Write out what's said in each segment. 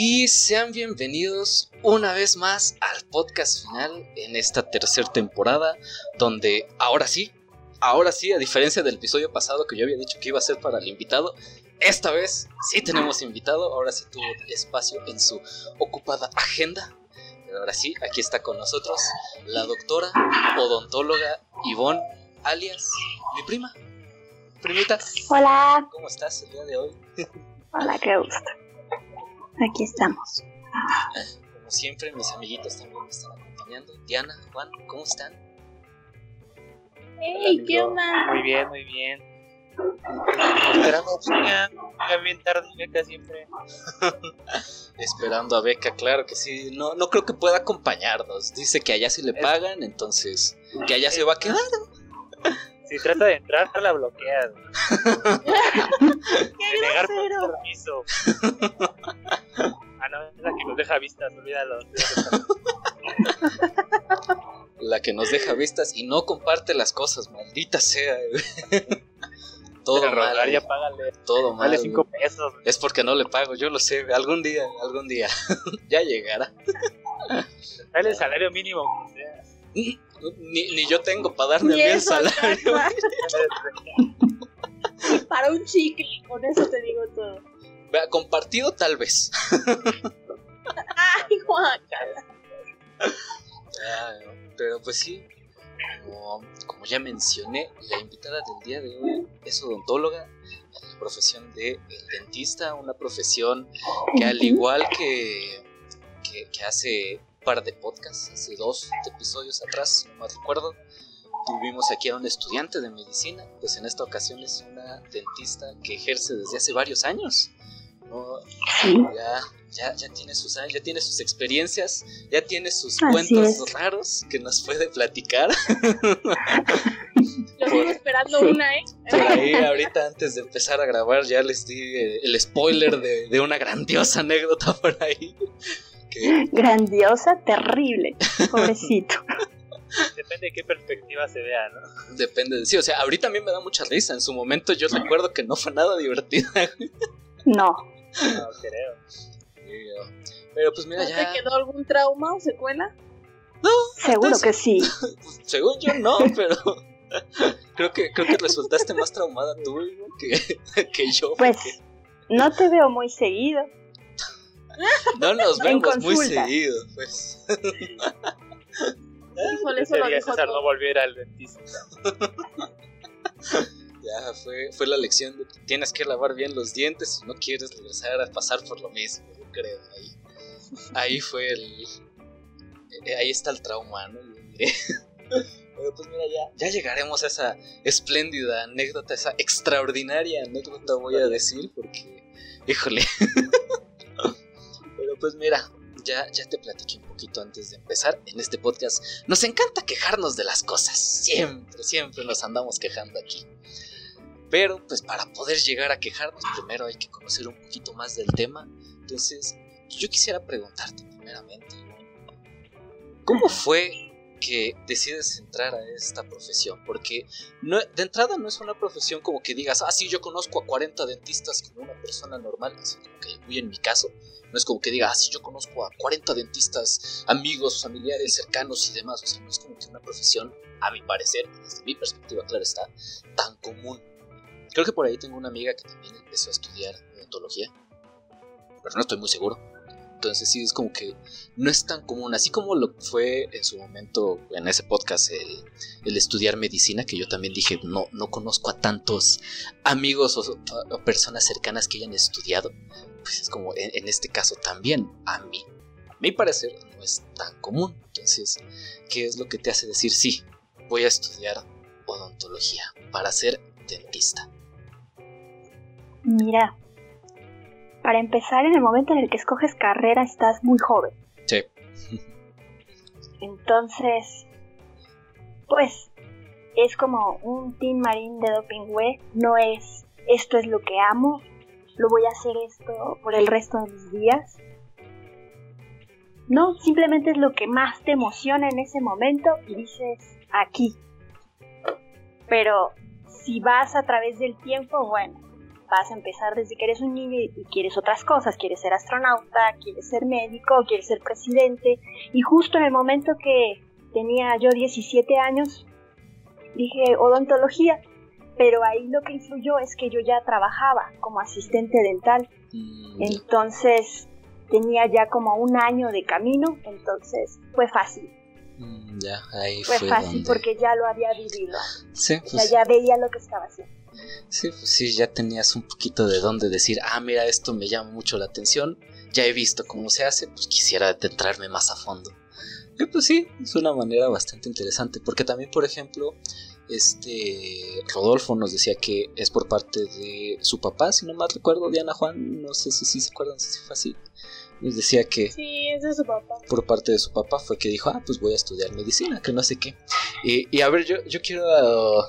Y sean bienvenidos una vez más al podcast final en esta tercera temporada, donde ahora sí, ahora sí, a diferencia del episodio pasado que yo había dicho que iba a ser para el invitado, esta vez sí tenemos invitado, ahora sí tuvo espacio en su ocupada agenda. Pero ahora sí, aquí está con nosotros la doctora odontóloga Ivonne, alias mi prima. Primita. Hola. ¿Cómo estás el día de hoy? Hola, qué gusto. Aquí estamos. Como siempre, mis amiguitos también me están acompañando. Diana, Juan, ¿cómo están? Hey, ¿qué onda? Muy bien, muy bien. Esperando sigan, bien tarde, Beca siempre. Esperando a Beca, claro que sí. No, no creo que pueda acompañarnos. Dice que allá sí le pagan, entonces que allá se va a quedar. Si trata de entrar, la bloqueas. ¡Qué negar grosero! permiso. Ah, no, es la que nos deja vistas, olvídalo. La que nos deja vistas y no comparte las cosas, maldita sea. Todo Pero mal. rogar, ya págale. Todo mal. Dale cinco pesos. Es porque no le pago, yo lo sé. Algún día, algún día. ya llegará. Dale el salario mínimo. o sea. Ni, ni yo tengo para darme Ni el salario. Para un chicle, con eso te digo todo. Vea, Compartido tal vez. Ay, Juancala. Ah, pero pues sí, como, como ya mencioné, la invitada del día de hoy es odontóloga en la profesión de el dentista, una profesión que al igual que, que, que hace par de podcasts, hace dos episodios atrás, no me recuerdo, tuvimos aquí a un estudiante de medicina, pues en esta ocasión es una dentista que ejerce desde hace varios años. ¿no? Ya, ya, ya tiene sus años, ya tiene sus experiencias, ya tiene sus Así cuentos es. raros que nos puede platicar. Lo sigo esperando Sí. una, ¿eh? Por ahí, ahorita antes de empezar a grabar, ya les di eh, el spoiler de, de una grandiosa anécdota por ahí. Grandiosa, terrible. Pobrecito. Depende de qué perspectiva se vea, ¿no? depende de sí, o sea, ahorita a mí me da mucha risa. En su momento yo recuerdo que no fue nada divertida. No. No creo. Pero pues mira, ¿No ya. te quedó algún trauma o secuela? Seguro que sí. pues, según yo no, pero. Creo que, creo que resultaste más traumada tú que, que yo. Pues porque no te veo muy seguido. No nos vemos muy seguido, pues. Híjole, eso lo César no volviera al dentista. Ya fue, fue la lección de que tienes que lavar bien los dientes si no quieres regresar a pasar por lo mismo, yo creo. Ahí, ahí fue el. eh, Ahí está el trauma, ¿no? Pero pues mira, ya, ya llegaremos a esa espléndida anécdota, esa extraordinaria anécdota, voy a decir, porque, híjole. Pues mira, ya, ya te platiqué un poquito antes de empezar en este podcast. Nos encanta quejarnos de las cosas, siempre, siempre nos andamos quejando aquí. Pero pues para poder llegar a quejarnos primero hay que conocer un poquito más del tema. Entonces yo quisiera preguntarte primeramente, ¿cómo fue que decides entrar a esta profesión? Porque no, de entrada no es una profesión como que digas, ah, sí, yo conozco a 40 dentistas como una persona normal, así como que muy en mi caso. No es como que diga, ah, sí, yo conozco a 40 dentistas, amigos, familiares, cercanos y demás. O sea, no es como que una profesión, a mi parecer, desde mi perspectiva, claro está, tan común. Creo que por ahí tengo una amiga que también empezó a estudiar odontología, pero no estoy muy seguro. Entonces sí, es como que no es tan común, así como lo fue en su momento en ese podcast el, estudiar medicina, que yo también dije, no, no conozco a tantos amigos o, o personas cercanas que hayan estudiado. Pues es como en, en este caso también, a mí, a mi parecer, no es tan común. Entonces, ¿qué es lo que te hace decir, sí, voy a estudiar odontología para ser dentista? Mira, para empezar, en el momento en el que escoges carrera estás muy joven. Sí. Entonces, pues es como un Team Marine de Doping Web, no es esto es lo que amo, lo voy a hacer esto por el resto de mis días. No, simplemente es lo que más te emociona en ese momento y dices aquí. Pero si vas a través del tiempo, bueno, vas a empezar desde que eres un niño y quieres otras cosas, quieres ser astronauta, quieres ser médico, quieres ser presidente. Y justo en el momento que tenía yo 17 años, dije odontología, pero ahí lo que influyó es que yo ya trabajaba como asistente dental. Mm, Entonces tenía ya como un año de camino, entonces fue fácil. mm, ya, ahí Fue fue, fácil donde- porque ya lo había vivido. Sí, O sea, pues, ya veía lo que estaba haciendo. Sí, pues sí, ya tenías un poquito de dónde decir, ah, mira, esto me llama mucho la atención, ya he visto cómo se hace, pues quisiera adentrarme más a fondo. Y pues sí, es una manera bastante interesante, porque también, por ejemplo, este Rodolfo nos decía que es por parte de su papá, si no mal recuerdo, Diana Juan, no sé si sí se acuerdan, si fue así. Nos decía que Sí, es de su papá. por parte de su papá fue que dijo, ah, pues voy a estudiar medicina, que no sé qué. Y, y a ver, yo, yo quiero... uh,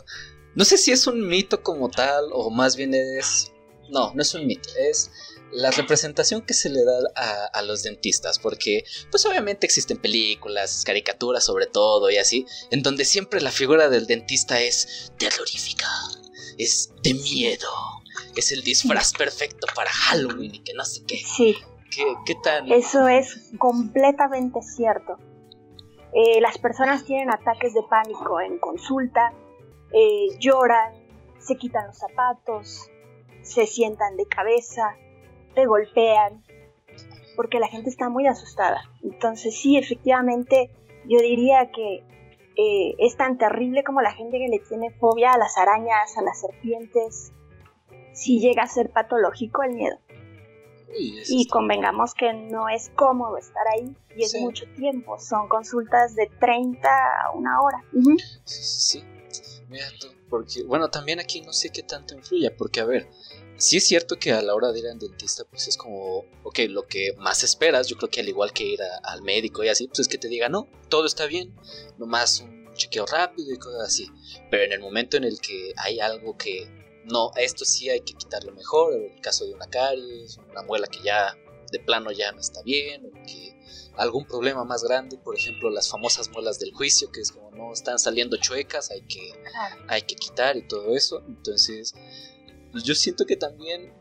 no sé si es un mito como tal o más bien es... No, no es un mito, es la representación que se le da a, a los dentistas, porque pues obviamente existen películas, caricaturas sobre todo y así, en donde siempre la figura del dentista es terrorífica, es de miedo, es el disfraz perfecto para Halloween y que no sé qué. Sí, ¿Qué, qué tan... eso es completamente cierto. Eh, las personas tienen ataques de pánico en consulta, eh, lloran, se quitan los zapatos, se sientan de cabeza, te golpean, porque la gente está muy asustada. Entonces sí, efectivamente, yo diría que eh, es tan terrible como la gente que le tiene fobia a las arañas, a las serpientes. Sí llega a ser patológico el miedo. Y está- convengamos que no es cómodo estar ahí y es Sí. mucho tiempo. Son consultas de 30 a una hora. Ujú. Sí, sí, sí. Mira porque, bueno, también aquí no sé qué tanto influye, porque, a ver, sí es cierto que a la hora de ir al dentista, pues es como, ok, lo que más esperas, yo creo que al igual que ir al médico y así, pues es que te diga, no, todo está bien, nomás un chequeo rápido y cosas así. Pero en el momento en el que hay algo que, no, esto sí hay que quitarlo mejor, en el caso de una caries, una muela que ya de plano ya no está bien, o que algún problema más grande, por ejemplo, las famosas muelas del juicio, que es como no están saliendo chuecas, hay que, hay que quitar y todo eso. Entonces, pues yo siento que también,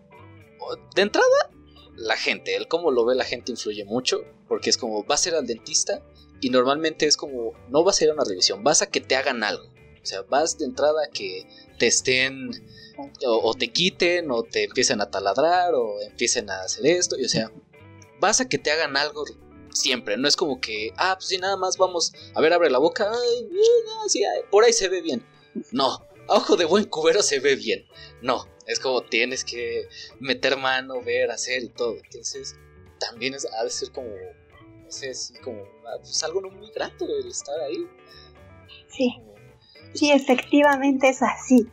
de entrada, la gente, el cómo lo ve la gente influye mucho, porque es como vas a ir al dentista y normalmente es como no vas a ir a una revisión, vas a que te hagan algo. O sea, vas de entrada a que te estén o, o te quiten o te empiecen a taladrar o empiecen a hacer esto, y o sea, vas a que te hagan algo siempre, no es como que, ah, pues sí, nada más vamos, a ver, abre la boca, sí, por ahí se ve bien. No, ojo de buen cubero se ve bien. No, es como tienes que meter mano, ver, hacer y todo. Entonces, también es, ha de ser como, no sé, sí, como, ah, pues algo no muy grato el estar ahí. Sí, sí, efectivamente es así.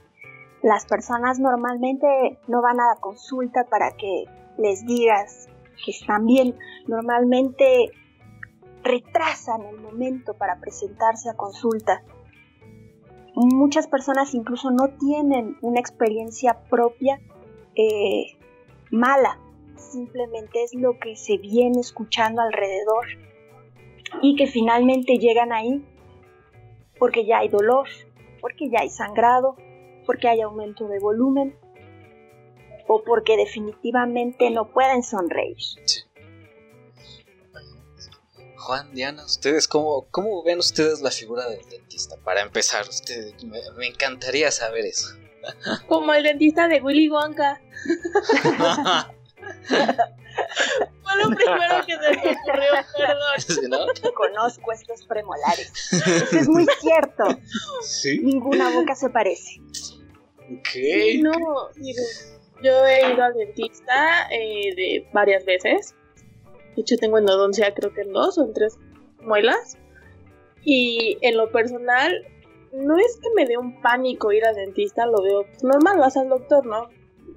Las personas normalmente no van a la consulta para que les digas que están bien. Normalmente retrasan el momento para presentarse a consulta. Muchas personas incluso no tienen una experiencia propia eh, mala. Simplemente es lo que se viene escuchando alrededor. Y que finalmente llegan ahí porque ya hay dolor, porque ya hay sangrado, porque hay aumento de volumen o porque definitivamente no pueden sonreír. Juan, Diana, ¿ustedes cómo, cómo ven ustedes la figura del dentista? Para empezar, me, me encantaría saber eso. Como el dentista de Willy Wonka. Fue lo primero que se me ocurrió, perdón. ¿Sí, no? Conozco estos premolares. Eso es muy cierto. Sí. Ninguna boca se parece. Ok. No, mire, yo he ido al dentista eh, de varias veces. De hecho, tengo endodoncia creo que en dos o en tres muelas. Y en lo personal, no es que me dé un pánico ir al dentista, lo veo normal, vas al doctor, ¿no?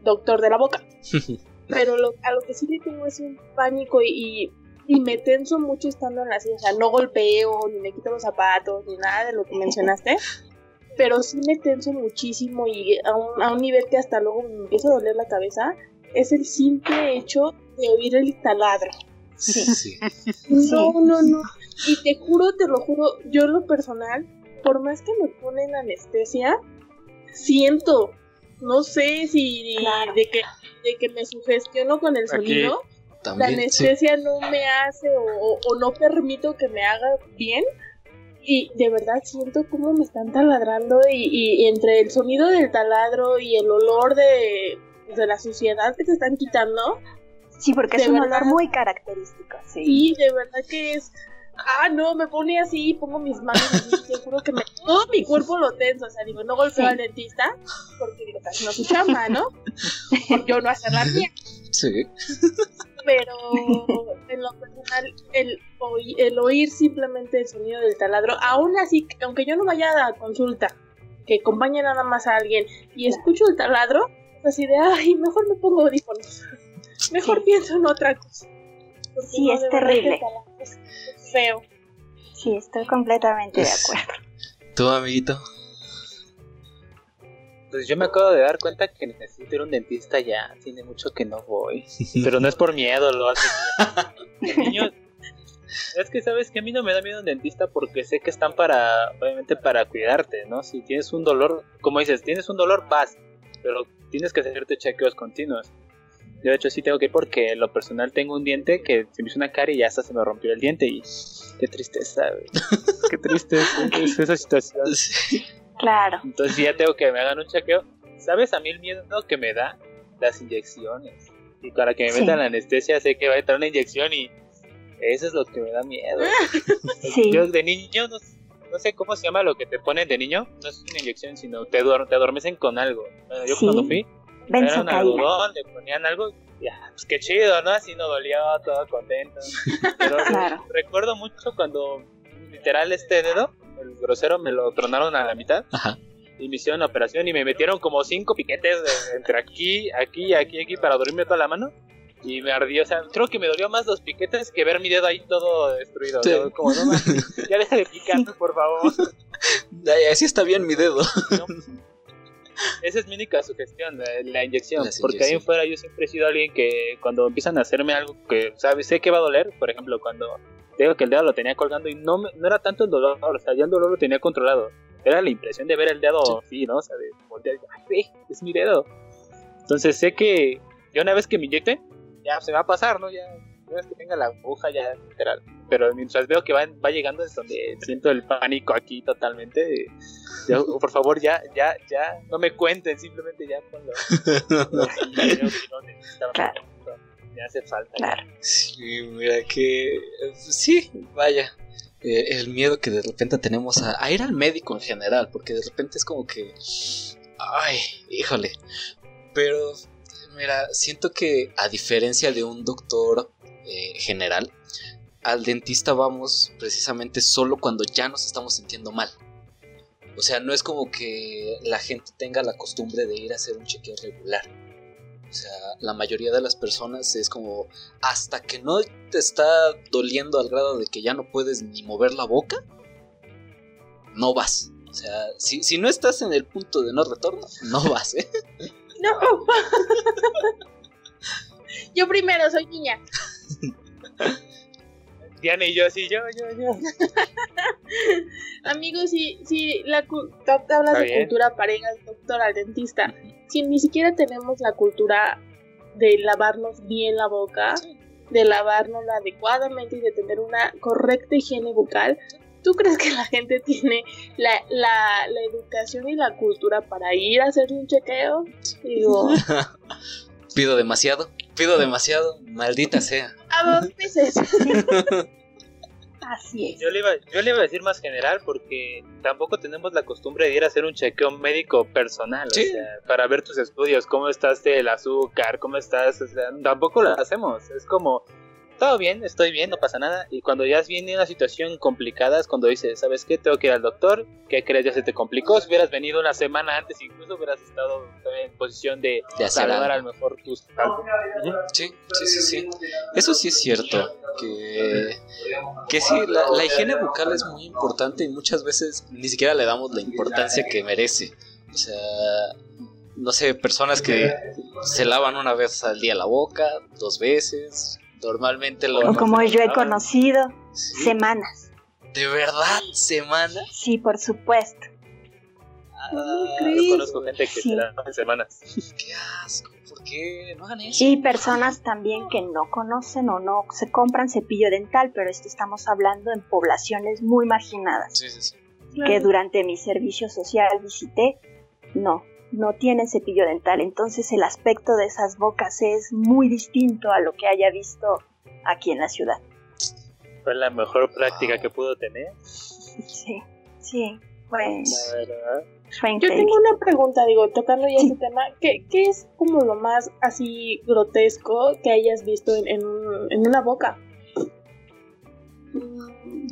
Doctor de la boca. Pero lo- a lo que sí le tengo es un pánico y, y y me tenso mucho estando en la silla. O sea, no golpeo, ni me quito los zapatos, ni nada de lo que mencionaste. Pero sí me tenso muchísimo y a un, a un nivel que hasta luego me empieza a doler la cabeza. Es el simple hecho de oír el taladro. Sí. sí. No, no, no. Y te juro, te lo juro, yo en lo personal, por más que me ponen anestesia, siento, no sé si Claro. de, que, de que me sugestiono con el Aquí. sonido, la sí. anestesia no me hace o- o no permito que me haga bien. Y de verdad siento como me están taladrando y, y entre el sonido del taladro y el olor de, de la suciedad que te están quitando, Sí, porque es un verdad. olor muy característico. Sí. Sí, de verdad que es. Ah, no, me pone así, pongo mis manos así, te juro que me. Todo mi cuerpo lo tenso, o sea, digo, no golpeo Sí. al dentista, porque digo, está haciendo su chamba, ¿no? Por yo no hacer la mía. Sí. Pero en lo personal, el, oí- el oír simplemente el sonido del taladro, aún así, aunque yo no vaya a consulta, que acompañe nada más a alguien y escucho el taladro, es así de, ay, mejor me pongo audífonos. Mejor pienso en otra cosa. Porque Sí, es terrible. es feo. Sí, estoy completamente de acuerdo. ¿Tú, amiguito? Pues yo me acabo de dar cuenta que necesito ir a un dentista ya. Tiene mucho que no voy. Pero no es por miedo, lo hace. bien. Niño, es que sabes que a mí no me da miedo un dentista porque sé que están para, obviamente, para cuidarte, ¿no? Si tienes un dolor, como dices, tienes un dolor, vas. Pero tienes que hacerte chequeos continuos. Yo, de hecho, sí tengo que ir porque en lo personal tengo un diente que se me hizo una cara y ya hasta se me rompió el diente. Y qué tristeza, güey. Qué triste es esa situación. Sí. Claro. Entonces ya tengo que me hagan un chequeo. ¿Sabes a mí el miedo que me da? Las inyecciones. Y para que me Sí. metan la anestesia sé que va a entrar una inyección y eso es lo que me da miedo. Sí. Yo de niño no, no sé cómo se llama lo que te ponen de niño. No es una inyección, sino te, duer- te adormecen con algo. Bueno, yo Sí. cuando fui, era un algodón, le ponían algo. Ya, pues qué chido, ¿no? Así no dolió, todo contento. Pero Claro. recuerdo mucho cuando literal este dedo, el grosero, me lo tronaron a la mitad Ajá. y me hicieron la operación y me metieron como cinco piquetes de- entre aquí, aquí, aquí, aquí para dormirme toda la mano. Y me ardió, o sea, creo que me dolió más los piquetes que ver mi dedo ahí todo destruido. Sí. O sea, como, no ya deja de picarme, por favor. Ay, así está bien mi dedo. ¿no? Esa es mi única sugestión, la, la inyección. Las porque ahí en fuera yo siempre he sido alguien que cuando empiezan a hacerme algo que, ¿sabes? Sé que va a doler, por ejemplo, cuando digo que el dedo lo tenía colgando y no, me- no era tanto el dolor, o sea, ya el dolor lo tenía controlado. Era la impresión de ver el dedo así, ¿no? O sea, de voltear y, ay, ve, es mi dedo. Entonces sé que ya una vez que me inyecten, ya se va a pasar, ¿no? Ya una vez que tenga la aguja, ya literal. Pero mientras veo que va, va llegando es donde siento el pánico aquí totalmente. Ya, por favor, ya, ya, ya, no me cuenten, simplemente ya ponlo. Claro. Me hace falta. Claro. Sí, mira que... Sí, vaya. Eh, el miedo que de repente tenemos a, a ir al médico en general, porque de repente es como que... Ay, híjole. Pero, mira, siento que a diferencia de un doctor eh, general, al dentista vamos precisamente solo cuando ya nos estamos sintiendo mal. O sea, no es como que la gente tenga la costumbre de ir a hacer un chequeo regular. O sea, la mayoría de las personas es como hasta que no te está doliendo al grado de que ya no puedes ni mover la boca, no vas. O sea, si, si no estás en el punto de no retorno, no vas, ¿eh? No. Yo primero soy niña. Diana y yo así, yo, yo, yo. Amigos, si, si la hablas de cultura al doctor, al dentista, si ni siquiera tenemos la cultura de lavarnos bien la boca, de lavárnosla adecuadamente y de tener una correcta higiene bucal, ¿tú crees que la gente tiene la, la, la educación y la cultura para ir a hacer un chequeo? Digo, Pido demasiado, pido demasiado, maldita sea. a. Así es. Yo le, iba, yo le iba a decir más general porque tampoco tenemos la costumbre de ir a hacer un chequeo médico personal, Sí. o sea, para ver tus estudios, cómo estás del azúcar, cómo estás, o sea, tampoco lo hacemos, es como, todo bien, estoy bien, no pasa nada. Y cuando ya viene una situación complicada es cuando dices, ¿sabes qué? Tengo que ir al doctor. ¿Qué crees? Ya se te complicó. Si hubieras venido una semana antes, incluso hubieras estado en posición de, salvar a lo mejor tus. Sí, sí, sí, sí. Eso sí es cierto. Que, que sí, la, la higiene bucal es muy importante y muchas veces ni siquiera le damos la importancia que merece. O sea, no sé, personas que se lavan una vez al día la boca, dos veces. Normalmente lo. O como yo he conocido, Sí, semanas. ¿De verdad? ¿Semana? Sí, por supuesto. Ah, Yo conozco gente que Sí. se la en semanas. ¡Qué asco! ¿Por qué? No hagan eso. Y personas también que no conocen o no se compran cepillo dental, pero esto estamos hablando en poblaciones muy marginadas. Sí, sí, sí. que durante mi servicio social visité, no, no tienen cepillo dental. Entonces el aspecto de esas bocas es muy distinto a lo que haya visto aquí en la ciudad. Fue la mejor práctica que pudo tener. Sí, sí, pues Yo tengo una pregunta, digo, tocando ya ese tema, ¿qué, qué es como lo más así grotesco que hayas visto en, en, en una boca? Mm,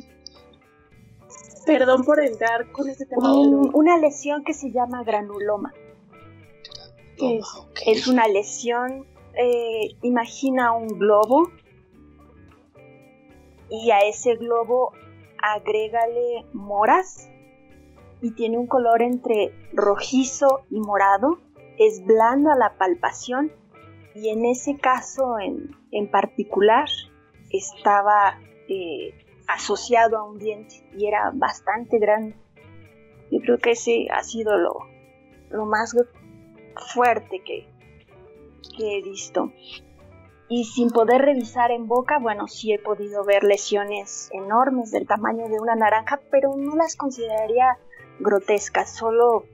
Perdón por entrar con este tema. Un- una lesión que se llama granuloma. Es una lesión, eh, imagina un globo y a ese globo agrégale moras y tiene un color entre rojizo y morado, es blando a la palpación y en ese caso en, en particular estaba eh, asociado a un diente y era bastante grande. Yo creo que ese ha sido lo, lo más fuerte que, que he visto. Y sin poder revisar en boca, bueno, sí he podido ver lesiones enormes del tamaño de una naranja, pero no las consideraría grotescas, solo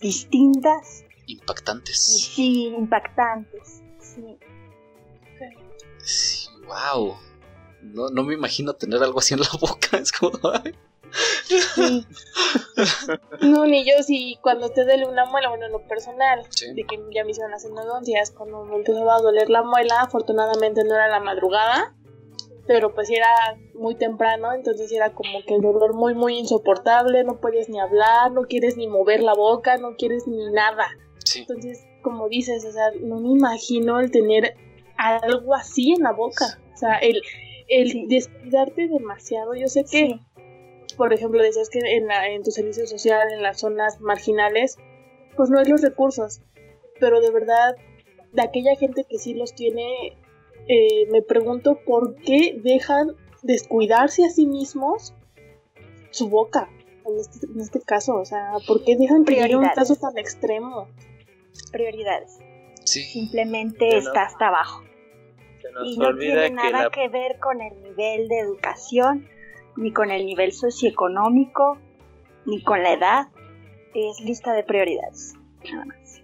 distintas y Impactantes. sí impactantes. Sí. Sí, wow. No, no me imagino tener algo así en la boca. Es como. ay. sí. No, ni yo, si cuando te duele una muela, bueno, en lo personal, Sí. de que ya me hicieron las endodoncias, cuando me empezaba a doler la muela, afortunadamente no era la madrugada, pero pues era muy temprano, entonces era como que el dolor muy, muy insoportable, no puedes ni hablar, no quieres ni mover la boca, no quieres ni nada. Sí. Entonces, como dices, o sea, no me imagino el tener algo así en la boca. O sea, el, el descuidarte demasiado. Yo sé que, Sí. por ejemplo, decías que en, la, en tu servicio social, en las zonas marginales, pues no hay los recursos. Pero de verdad, de aquella gente que sí los tiene, eh, me pregunto por qué dejan descuidarse a sí mismos su boca. En este, en este caso, o sea, ¿por qué dejan que llegue un Prioridades. caso tan extremo? Prioridades. Sí. Simplemente está hasta abajo. Se nos y no olvida tiene que nada la que ver con el nivel de educación, ni con el nivel socioeconómico, ni con la edad. Es lista de prioridades. Nada más.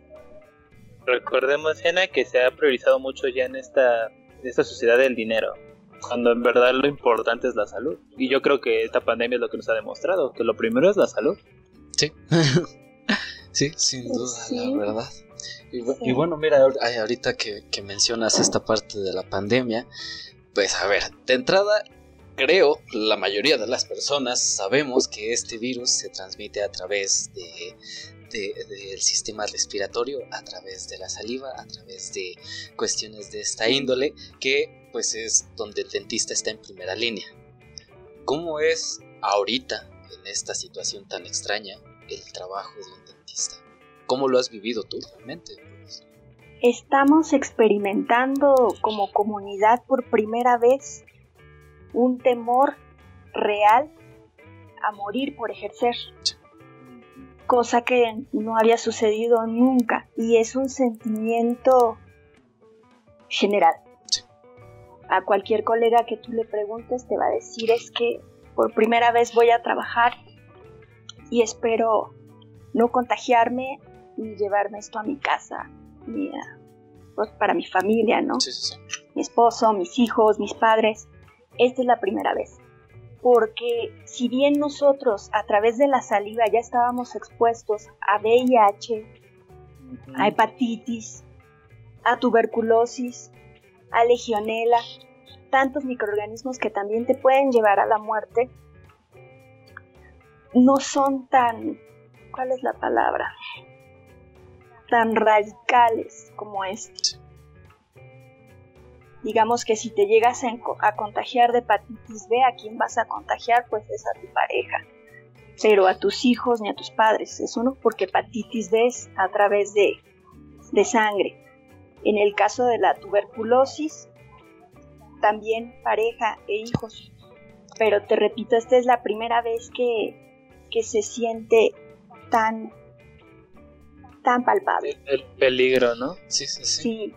Recordemos, Jena, que se ha priorizado mucho ya en esta, esta sociedad del dinero, cuando en verdad lo importante es la salud. Y yo creo que esta pandemia es lo que nos ha demostrado, que lo primero es la salud. Sí. sí, sin duda, Sí. la verdad. Y, bu- Sí. y bueno, mira, ahorita que, que mencionas esta parte de la pandemia, pues a ver, de entrada, creo la mayoría de las personas sabemos que este virus se transmite a través de, de- del sistema respiratorio, a través de la saliva, a través de cuestiones de esta índole, que pues es donde el dentista está en primera línea. ¿Cómo es ahorita, en esta situación tan extraña, el trabajo de un dentista? ¿Cómo lo has vivido tú realmente? Estamos experimentando como comunidad por primera vez un temor real a morir por ejercer, cosa que no había sucedido nunca y es un sentimiento general. Sí. A cualquier colega que tú le preguntes te va a decir es que por primera vez voy a trabajar y espero no contagiarme ni llevarme esto a mi casa ni a- pues, para mi familia, ¿no? Sí, sí, sí. mi esposo, mis hijos, mis padres. Esta es la primera vez. Porque si bien nosotros a través de la saliva ya estábamos expuestos a VIH, a hepatitis, a tuberculosis, a legionela, tantos microorganismos que también te pueden llevar a la muerte, no son tan, ¿cuál es la palabra? Tan radicales como este. Digamos que si te llegas a, contagiar de hepatitis B, ¿a quién vas a contagiar? Pues es a tu pareja. Pero a tus hijos ni a tus padres. Eso no, porque hepatitis B es a través de, de sangre. En el caso de la tuberculosis, también pareja e hijos. Pero te repito, esta es la primera vez que, que se siente tan, tan palpable. El peligro, ¿no? Sí, sí, sí. Sí,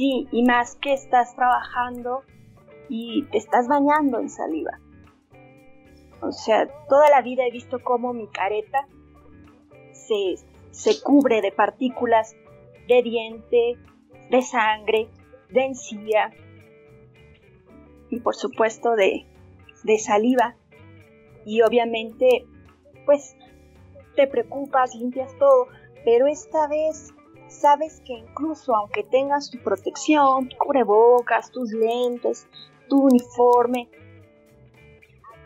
sí, y más que estás trabajando y te estás bañando en saliva. O sea, toda la vida he visto cómo mi careta se, se cubre de partículas de diente, de sangre, de encía y por supuesto de, de saliva. Y obviamente, pues, te preocupas, limpias todo, pero esta vez sabes que incluso aunque tengas tu protección, tu cubrebocas, tus lentes, tu uniforme,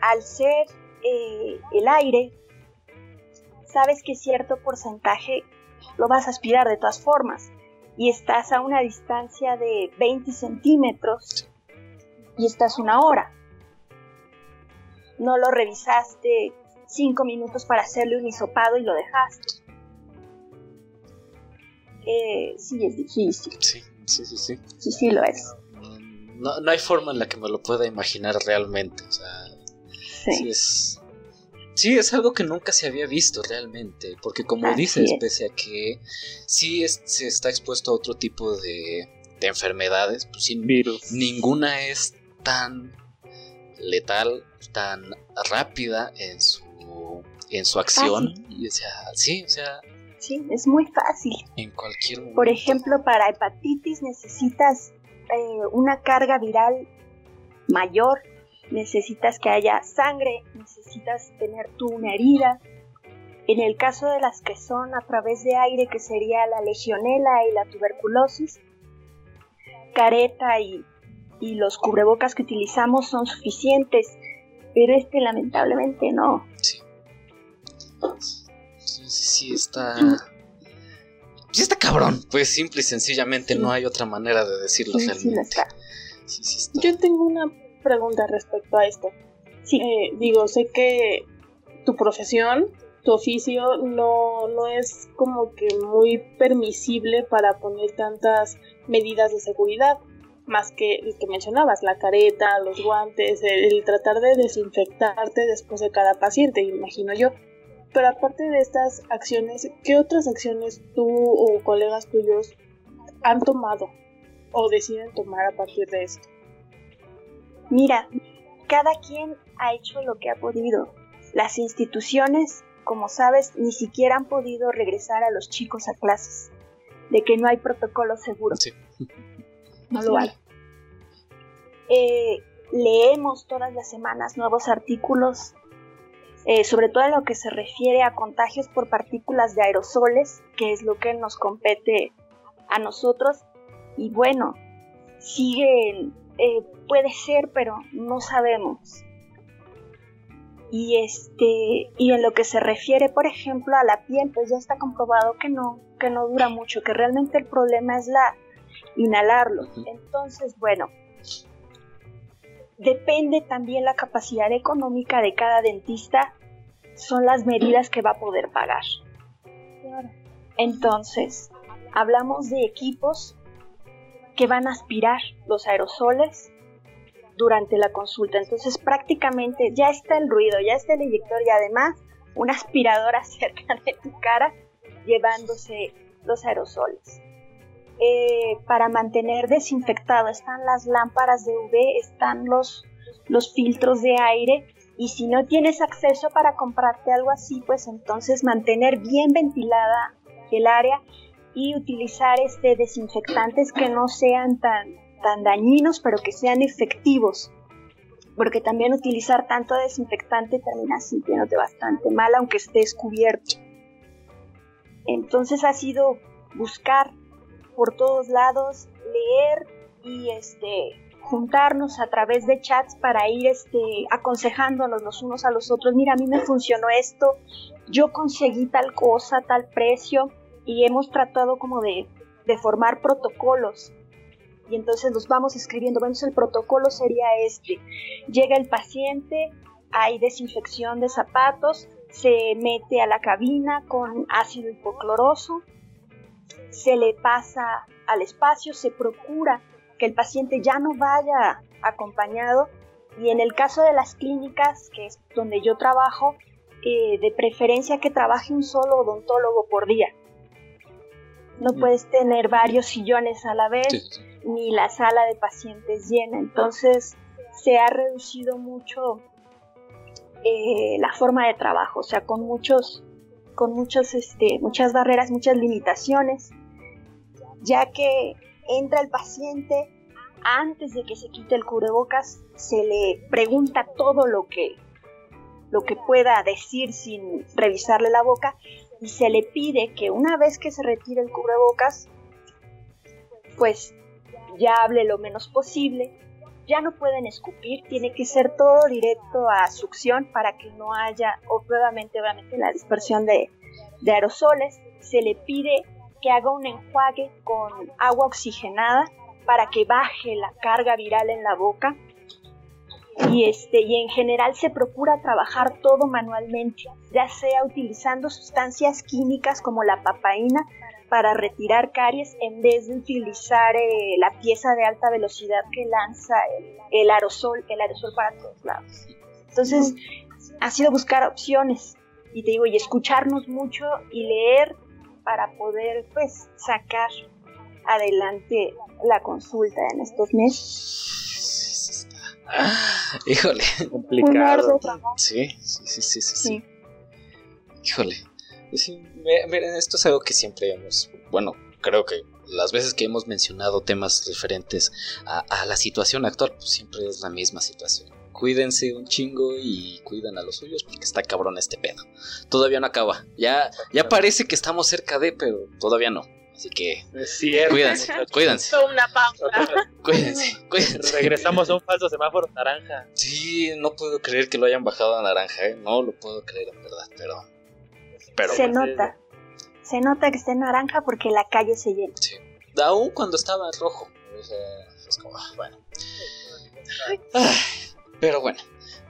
al ser eh, el aire, sabes que cierto porcentaje lo vas a aspirar de todas formas y estás a una distancia de 20 centímetros y estás una hora. No lo revisaste cinco minutos para hacerle un hisopado y lo dejaste. Eh, sí, es difícil. Sí, sí, sí, sí. Sí, sí lo es. No, no hay forma en la que me lo pueda imaginar realmente. O sea, sí Sí. es. Sí, es algo que nunca se había visto realmente. Porque como Así dices, es. pese a que sí es- se está expuesto a otro tipo de, de enfermedades, pues sí, Virus. ninguna es tan letal, tan rápida en su, en su acción. Y, o sea, sí, o sea, Sí, es muy fácil. en cualquier momento. Por ejemplo, para hepatitis necesitas eh, una carga viral mayor, necesitas que haya sangre, necesitas tener tú una herida. En el caso de las que son a través de aire, que sería la legionela y la tuberculosis, careta y, y los cubrebocas que utilizamos son suficientes, pero este lamentablemente no. Sí. Sí, sí, está. Sí, está cabrón. Pues simple y sencillamente Sí. no hay otra manera de decirlo Sí, sí realmente. está. Sí, sí está. Yo tengo una pregunta respecto a esto. Sí. Eh, digo, sé que tu profesión, tu oficio, no, no es como que muy permisible para poner tantas medidas de seguridad, más que el que mencionabas, la careta, los guantes, el, el tratar de desinfectarte después de cada paciente, imagino yo. Pero aparte de estas acciones, ¿qué otras acciones tú o colegas tuyos han tomado o deciden tomar a partir de esto? Mira, cada quien ha hecho lo que ha podido. Las instituciones, como sabes, ni siquiera han podido regresar a los chicos a clases, de que no hay protocolo seguro. Sí. No lo hay. Eh, leemos todas las semanas nuevos artículos, eh, sobre todo en lo que se refiere a contagios por partículas de aerosoles, que es lo que nos compete a nosotros. Y bueno, siguen eh, puede ser, pero no sabemos. Y este, y en lo que se refiere, por ejemplo, a la piel, pues ya está comprobado que no, que no dura mucho, que realmente el problema es la inhalarlo. Entonces, bueno, depende también la capacidad económica de cada dentista, son las medidas que va a poder pagar. Entonces, hablamos de equipos que van a aspirar los aerosoles durante la consulta. Entonces prácticamente ya está el ruido, ya está el inyector y además una aspiradora cerca de tu cara llevándose los aerosoles. Eh, para mantener desinfectado están las lámparas de UV, están los, los filtros de aire y si no tienes acceso para comprarte algo así, pues entonces mantener bien ventilada el área y utilizar este desinfectantes que no sean tan, tan dañinos, pero que sean efectivos. Porque también utilizar tanto desinfectante termina sintiéndote bastante mal, aunque estés cubierto. Entonces ha sido buscar por todos lados, leer y este juntarnos a través de chats para ir este, aconsejándonos los unos a los otros. Mira, a mí me funcionó esto, yo conseguí tal cosa, tal precio, y hemos tratado como de, de formar protocolos. Y entonces los vamos escribiendo. Bueno, el protocolo sería este. Llega el paciente, hay desinfección de zapatos, se mete a la cabina con ácido hipocloroso, se le pasa al espacio, se procura que el paciente ya no vaya acompañado y en el caso de las clínicas, que es donde yo trabajo, eh, de preferencia que trabaje un solo odontólogo por día. No Mm. puedes tener varios sillones a la vez, ni la sala de pacientes llena. Entonces se ha reducido mucho eh, la forma de trabajo, o sea, con muchos, con muchos, este, muchas barreras, muchas limitaciones, ya que entra el paciente antes de que se quite el cubrebocas, se le pregunta todo lo que lo que pueda decir sin revisarle la boca y se le pide que una vez que se retire el cubrebocas, pues ya hable lo menos posible. Ya no pueden escupir, tiene que ser todo directo a succión para que no haya, obviamente, obviamente la dispersión de, de aerosoles. Se le pide que haga un enjuague con agua oxigenada para que baje la carga viral en la boca. Y, este, y en general se procura trabajar todo manualmente, ya sea utilizando sustancias químicas como la papaína para retirar caries en vez de utilizar eh, la pieza de alta velocidad que lanza el, el, aerosol, el aerosol para todos lados. Entonces, ha sido buscar opciones y te digo, y escucharnos mucho y leer para poder pues sacar adelante la consulta en estos meses. Híjole, complicado. Sí, sí, sí, sí, sí, sí. Híjole. Sí, miren, esto es algo que siempre hemos, bueno, creo que las veces que hemos mencionado temas referentes a, a, la situación actual, pues siempre es la misma situación. Cuídense un chingo y cuiden a los suyos porque está cabrón este pedo. Todavía no acaba. Ya, ya parece que estamos cerca de, pero todavía no. Así que cuídense, cuídense. Una pausa. Cuídense, cuídense. Regresamos a un falso semáforo naranja. Sí, no puedo creer que lo hayan bajado a naranja, ¿eh? No lo puedo creer en verdad, pero... pero se bueno. nota. Se nota que está en naranja porque la calle se llena. Sí. Aún cuando estaba en rojo. O sea, es como, bueno. Ay, pero bueno,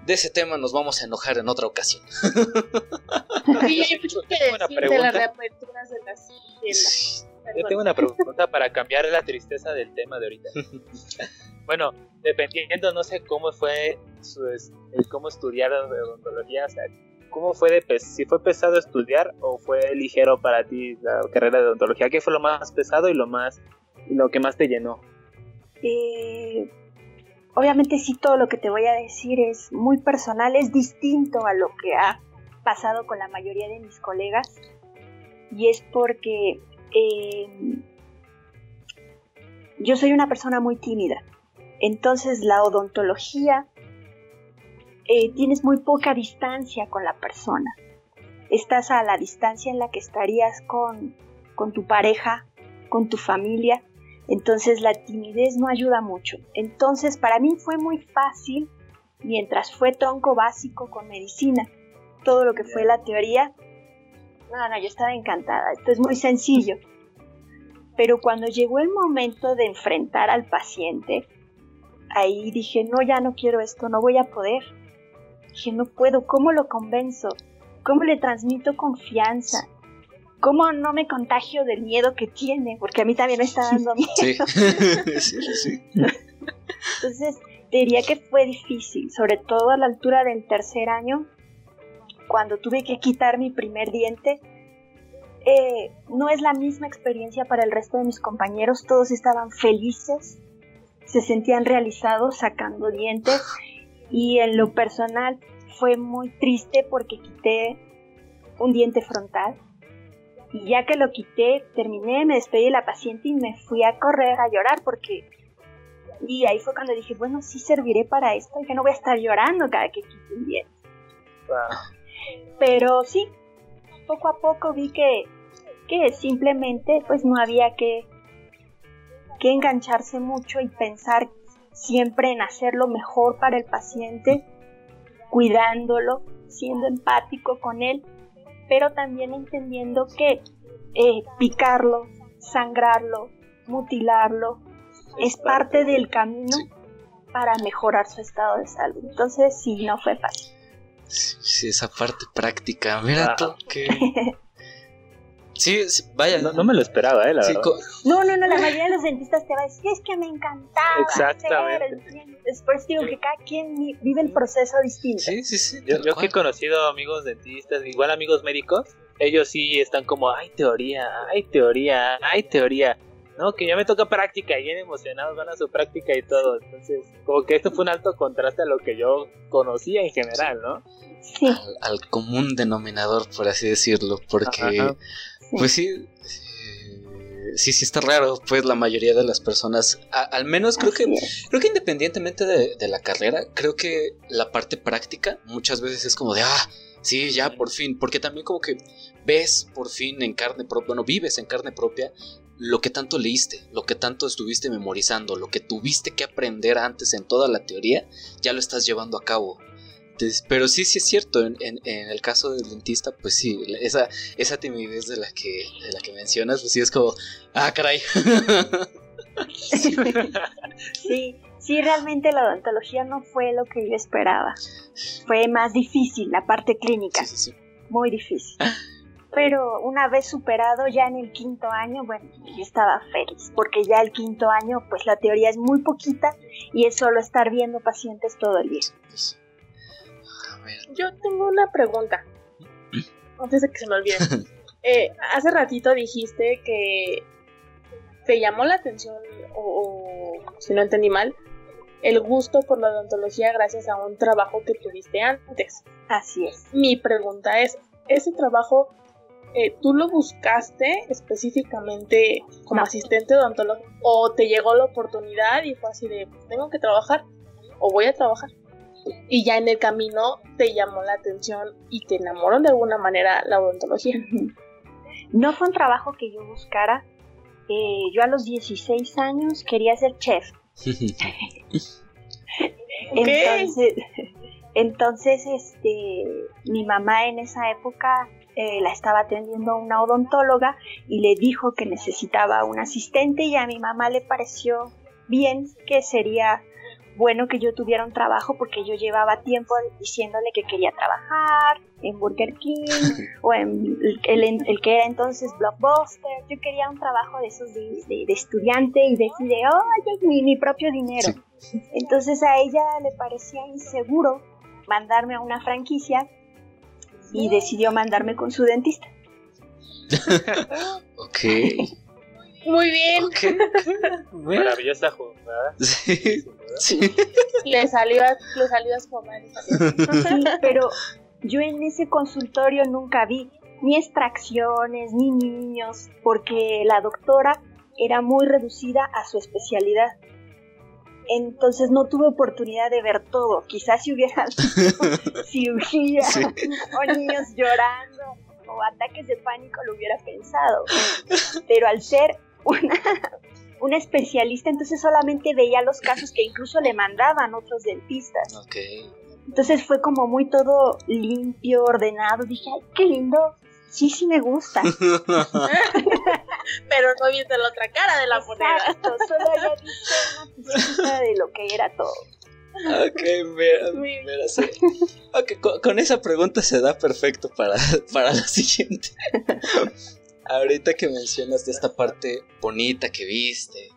de ese tema nos vamos a enojar en otra ocasión. Sí, de las de las tiendas. Yo tengo una pregunta para cambiar la tristeza del tema de ahorita. bueno, dependiendo, no sé cómo fue su, el cómo estudiar odontología, o sea, ¿cómo fue de si fue pesado estudiar o fue ligero para ti la carrera de odontología? ¿Qué fue lo más pesado y lo más lo que más te llenó? Obviamente sí todo lo que te voy a decir es muy personal, es distinto a lo que ha pasado con la mayoría de mis colegas y es porque eh, yo soy una persona muy tímida. Entonces la odontología eh, tienes muy poca distancia con la persona. Estás a la distancia en la que estarías con, con tu pareja, con tu familia. Entonces la timidez no ayuda mucho. Entonces para mí fue muy fácil, mientras fue tronco básico con medicina, todo lo que fue la teoría, no, no, yo estaba encantada. Esto es muy sencillo. Pero cuando llegó el momento de enfrentar al paciente, ahí dije, no, ya no quiero esto, no voy a poder. Dije, no puedo, ¿cómo lo convenzo? ¿Cómo le transmito confianza? ¿Cómo no me contagio del miedo que tiene? Porque a mí también me está dando miedo. Sí, sí, sí. Entonces, diría que fue difícil, sobre todo a la altura del tercer año, cuando tuve que quitar mi primer diente, eh, no es la misma experiencia para el resto de mis compañeros. Todos estaban felices, se sentían realizados sacando dientes y en lo personal fue muy triste porque quité un diente frontal y ya que lo quité, terminé, me despedí de la paciente y me fui a correr a llorar porque... Y ahí fue cuando dije, bueno, sí serviré para esto, ya no voy a estar llorando cada que quite un diente. Wow. Pero sí, poco a poco vi que, que simplemente pues no había que, que engancharse mucho y pensar siempre en hacer lo mejor para el paciente, cuidándolo, siendo empático con él, pero también entendiendo que eh, picarlo, sangrarlo, mutilarlo, es parte del camino para mejorar su estado de salud. Entonces, sí, no fue fácil. Sí, sí, esa parte práctica. Mira Ah. tú que. Sí, sí, vaya. No, no me lo esperaba, eh, la Sí, verdad. No, no, no, la mayoría de los dentistas te va a decir, es que me encantaba Exactamente. hacer el diente". Después digo que cada quien vi- vive el proceso distinto. sí, sí, sí. Yo, que he conocido amigos dentistas, igual amigos médicos, ellos sí están como, hay teoría, hay teoría, hay teoría. No, que ya me toca práctica, y bien emocionados van a su práctica y todo. Entonces, como que esto fue un alto contraste a lo que yo conocía en general, ¿no? Sí, al, al común denominador, por así decirlo, porque, Ajá. Pues sí, eh, sí, sí está raro, pues la mayoría de las personas, a- al menos creo que, creo que independientemente de, de la carrera, creo que la parte práctica muchas veces es como de, ah, sí, ya por fin, porque también como que ves por fin en carne propia, bueno, vives en carne propia lo que tanto leíste, lo que tanto estuviste memorizando, lo que tuviste que aprender antes en toda la teoría, ya lo estás llevando a cabo. Pero sí, sí es cierto, en, en- en el caso del dentista, pues sí, esa, esa timidez de la que, de la que mencionas, pues sí es como, ah, caray. Sí, sí, realmente la odontología no fue lo que yo esperaba. Fue más difícil, la parte clínica, Sí, sí, sí. muy difícil. Pero una vez superado ya en el quinto año, bueno, yo estaba feliz, porque ya el quinto año, pues la teoría es muy poquita y es solo estar viendo pacientes todo el día. Ver, Yo tengo una pregunta. Antes de que se me olvide. Eh, hace ratito dijiste que te llamó la atención, o, o, si no entendí mal, el gusto por la odontología gracias a un trabajo que tuviste antes. Así es. Mi pregunta es, ¿ese trabajo eh, tú lo buscaste específicamente como No. asistente odontólogo o te llegó la oportunidad y fue así de, "Pues, tengo que trabajar o voy a trabajar? Y ya en el camino te llamó la atención y te enamoró de alguna manera la odontología. No fue un trabajo que yo buscara. Eh, yo a los 16 años quería ser chef. Entonces, entonces este, mi mamá en esa época eh, la estaba atendiendo una odontóloga y le dijo que necesitaba un asistente y a mi mamá le pareció bien que sería bueno que yo tuviera un trabajo porque yo llevaba tiempo diciéndole que quería trabajar en Burger King o en el, el- el que era entonces Blockbuster. Yo quería un trabajo de esos de, de- de estudiante y decir, oye, mi, mi propio dinero. Entonces a ella le parecía inseguro mandarme a una franquicia y decidió mandarme con su dentista. ok, Muy bien, ok. Bueno, Maravillosa jugada. sí. Sí. le salió a, le salió a su. Sí, pero yo en ese consultorio nunca vi ni extracciones ni niños porque la doctora era muy reducida a su especialidad. Entonces no tuve oportunidad de ver todo. Quizás si hubiera visto cirugía Sí. o niños llorando o ataques de pánico lo hubiera pensado. Pero al ser una, una especialista, entonces solamente veía los casos que incluso le mandaban otros dentistas. Ok. Entonces fue como muy todo limpio, ordenado. Dije, ay, qué lindo. Sí, sí me gusta. Pero no viste la otra cara de la moneda. Exacto, solo había visto una pizquita de lo que era todo. Ok, mira, mira, sí. Ok, con, con esa pregunta se da perfecto para, para la siguiente. Ahorita que mencionas de esta parte bonita que viste,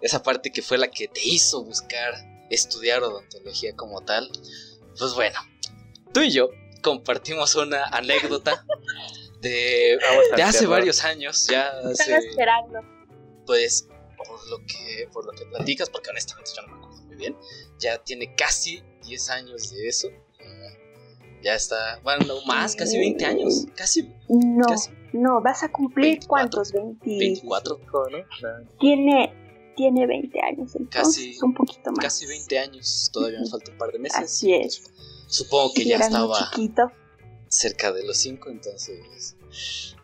esa parte que fue la que te hizo buscar estudiar odontología como tal, pues bueno, tú y yo compartimos una anécdota de, Vamos a de hace varios años, ya hace, esperando. pues por lo que por lo que platicas porque honestamente yo no me acuerdo muy bien ya tiene casi 10 años de eso ya, ya está bueno no más casi 20 años casi No, casi no, vas a cumplir 24. cuántos, 20. 24 Hijo, ¿no? Tiene, tiene 20 años, entonces Casi- un poquito más. casi 20 años todavía me falta un par de meses Así es. supongo que ya estaba chiquito. cerca de los 5 entonces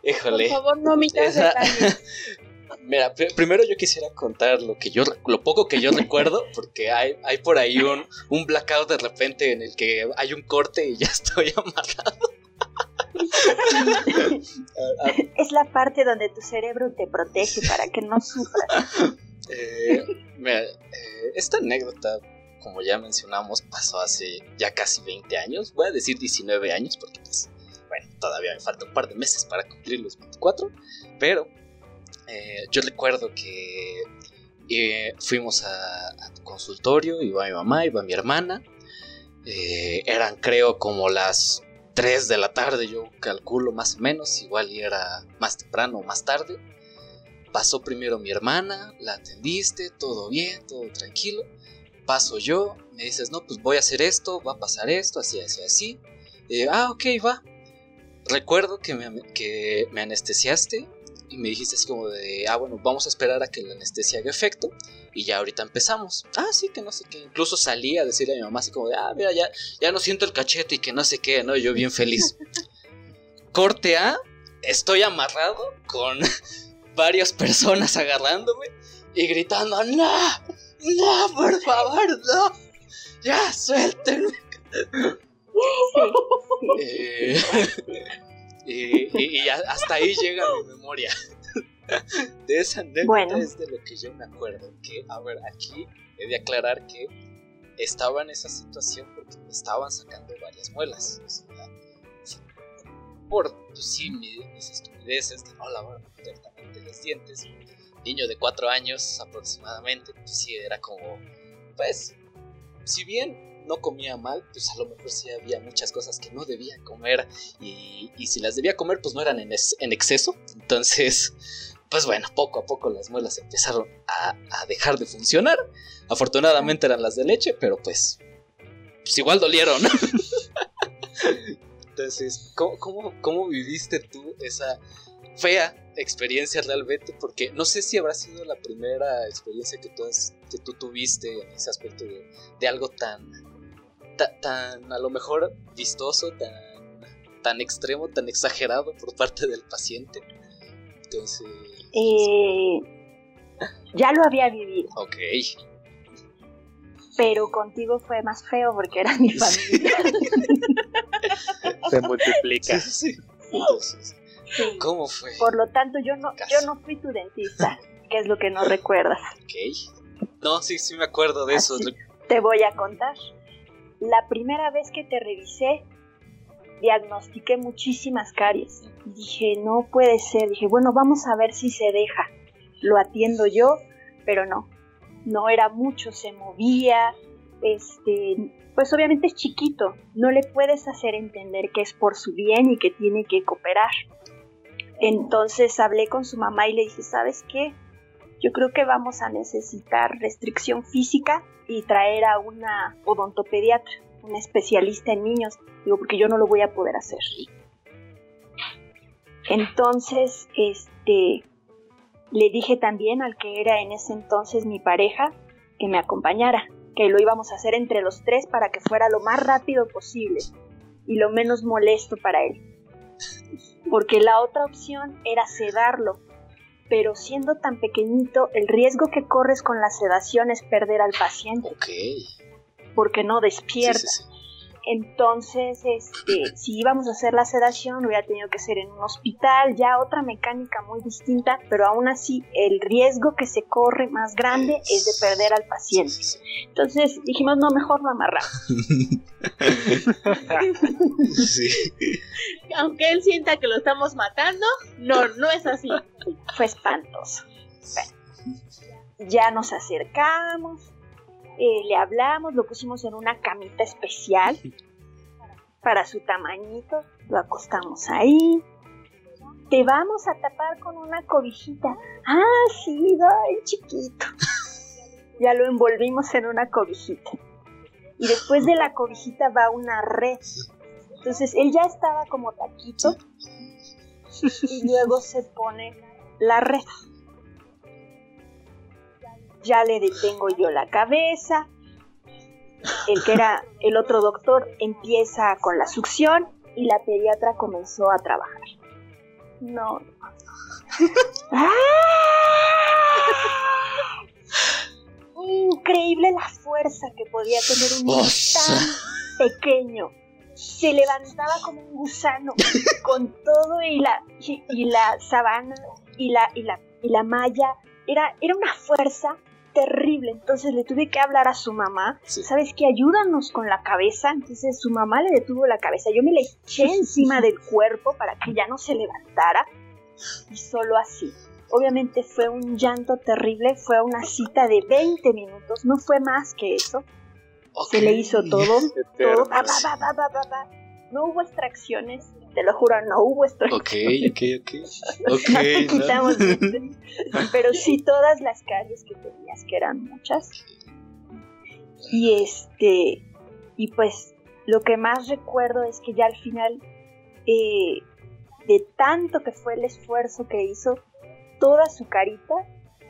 Por híjole favor, no omitas Esa-. Mira, pr- primero yo quisiera contar lo que yo, lo poco que yo recuerdo, porque hay, hay por ahí un, un blackout de repente en el que hay un corte y ya estoy amarrado. Es la parte donde tu cerebro te protege para que no sufras. eh, mira, eh, esta anécdota, como ya mencionamos, pasó hace ya casi 20 años. Voy a decir 19 años porque, pues, bueno, todavía me falta un par de meses para cumplir los 24. Pero eh, yo recuerdo que eh, fuimos a, a tu consultorio, iba mi mamá, iba mi hermana. Eran, creo, como las 3 de la tarde, yo calculo más o menos, igual era más temprano o más tarde. Pasó primero mi hermana, la atendiste, todo bien, todo tranquilo. Paso yo, me dices, no, pues voy a hacer esto, va a pasar esto, así, así, así. Eh, ah, ok, va. Recuerdo que me, que me anestesiaste y me dijiste así como de, ah, bueno, vamos a esperar a que la anestesia haga efecto y ya ahorita empezamos. Ah, sí, que no sé qué. Incluso salí a decirle a mi mamá así como de, ah, mira, ya, ya no siento el cachete y que no sé qué, ¿no? Y yo bien feliz. Corte A, estoy amarrado con varias personas agarrándome y gritando, no, no, por favor, no, ya, suéltenme. Eh, y, y- y hasta ahí llega mi memoria. De esa anécdota Bueno. es de lo que yo me acuerdo. Que, a ver, aquí he de aclarar que estaba en esa situación porque me estaban sacando varias muelas. O sea, por, pues sí, mi- mis estupideces de no lavar correctamente los dientes. Niño de cuatro años aproximadamente, pues sí, era como, pues, si bien no comía mal, pues a lo mejor sí había muchas cosas que no debía comer y, y si las debía comer, pues no eran en, es- en exceso. Entonces, pues bueno, poco a poco las muelas empezaron a, dejar de funcionar. Afortunadamente eran las de leche, pero pues, pues igual dolieron. Entonces, ¿cómo, cómo, cómo viviste tú esa fea experiencia realmente? Porque no sé si habrá sido la primera experiencia que tú, has- que tú tuviste en ese aspecto de, de algo tan, ta- tan, a lo mejor vistoso, tan, tan extremo, tan exagerado por parte del paciente. Entonces, Eh, ya lo había vivido, ok. pero contigo fue más feo porque era mi familia. Se multiplica. Sí, sí. Entonces, Sí. ¿cómo fue? Por lo tanto, yo no, Caso. yo no fui tu dentista, que es lo que no recuerdas. Ok. No, sí, sí me acuerdo de eso. Te voy a contar. La primera vez que te revisé, diagnostiqué muchísimas caries. Dije, no puede ser. Dije, bueno, vamos a ver si se deja. Lo atiendo yo, pero no. No era mucho, se movía. Este, pues obviamente es chiquito. No le puedes hacer entender que es por su bien y que tiene que cooperar. Entonces hablé con su mamá y le dije, ¿sabes qué? Yo creo que vamos a necesitar restricción física y traer a una odontopediatra, una especialista en niños, digo, porque yo no lo voy a poder hacer. Entonces, este, le dije también al que era en ese entonces mi pareja que me acompañara, que lo íbamos a hacer entre los tres para que fuera lo más rápido posible y lo menos molesto para él. Porque la otra opción era sedarlo, pero siendo tan pequeñito, el riesgo que corres con la sedación es perder al paciente, Ok. porque no Sí, despierta. sí, sí. Entonces, este, si íbamos a hacer la sedación, hubiera tenido que ser en un hospital, ya otra mecánica muy distinta, pero aún así el riesgo que se corre más grande es de perder al paciente. Entonces dijimos, no, mejor lo amarramos. Sí. Aunque él sienta que lo estamos matando, no, no es así. Fue espantoso. Bueno, ya nos acercamos, eh, le hablamos, lo pusimos en una camita especial para su tamañito, lo acostamos ahí. Te vamos a tapar con una cobijita. Ah, sí, ay, chiquito. Ya lo envolvimos en una cobijita. Y después de la cobijita va una red. Entonces él ya estaba como taquito y luego se pone la red. Ya le detengo yo la cabeza. El que era el otro doctor empieza con la succión y la pediatra comenzó a trabajar. No, ¡Ah! Increíble la fuerza que podía tener un niño tan pequeño. Se levantaba como un gusano con todo y la, y, y la sabana y la, y la, y la malla. Era, era una fuerza terrible. Entonces le tuve que hablar a su mamá. Sí. ¿Sabes qué? Ayúdanos con la cabeza. Entonces su mamá le detuvo la cabeza. Yo me la eché encima del cuerpo para que ya no se levantara. Y solo así. Obviamente fue un llanto terrible. Fue una cita de 20 minutos. No fue más que eso. Se le hizo todo. todo. No hubo extracciones. Te lo juro, no hubo extracciones. Ok, ok, ok. Ok, No quitamos dientes. Pero sí todas las caries que tenías, que eran muchas. Y este, y pues lo que más recuerdo es que ya al final, eh, de tanto que fue el esfuerzo que hizo, toda su carita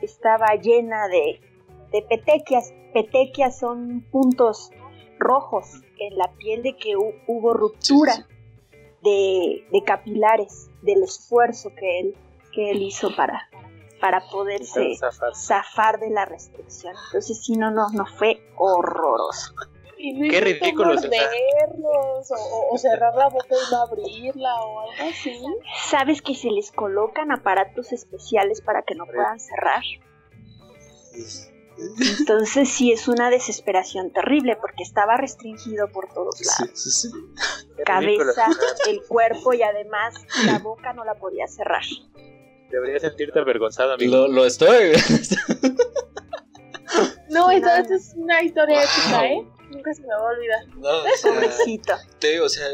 estaba llena de, de petequias. Petequias son puntos rojos en la piel de que hu- hubo ruptura de, de capilares, del esfuerzo que él, que él hizo para, para poderse Zafar. zafar de la restricción. Entonces sí, no, no, no fue horroroso. Y no Qué ridículo, morderlos, o, o- o cerrar la boca y no abrirla o algo así. ¿Sabes que se les colocan aparatos especiales para que no puedan cerrar? Entonces sí es una desesperación terrible porque estaba restringido por todos lados. sí, sí. Cabeza, el cuerpo y además la boca no la podía cerrar. Deberías sentirte avergonzado, amigo. Lo, lo estoy. No, esa, es una historia Wow. épica, ¿eh? Nunca se me va a olvidar. No, o sea, Pobrecito, te digo, o sea,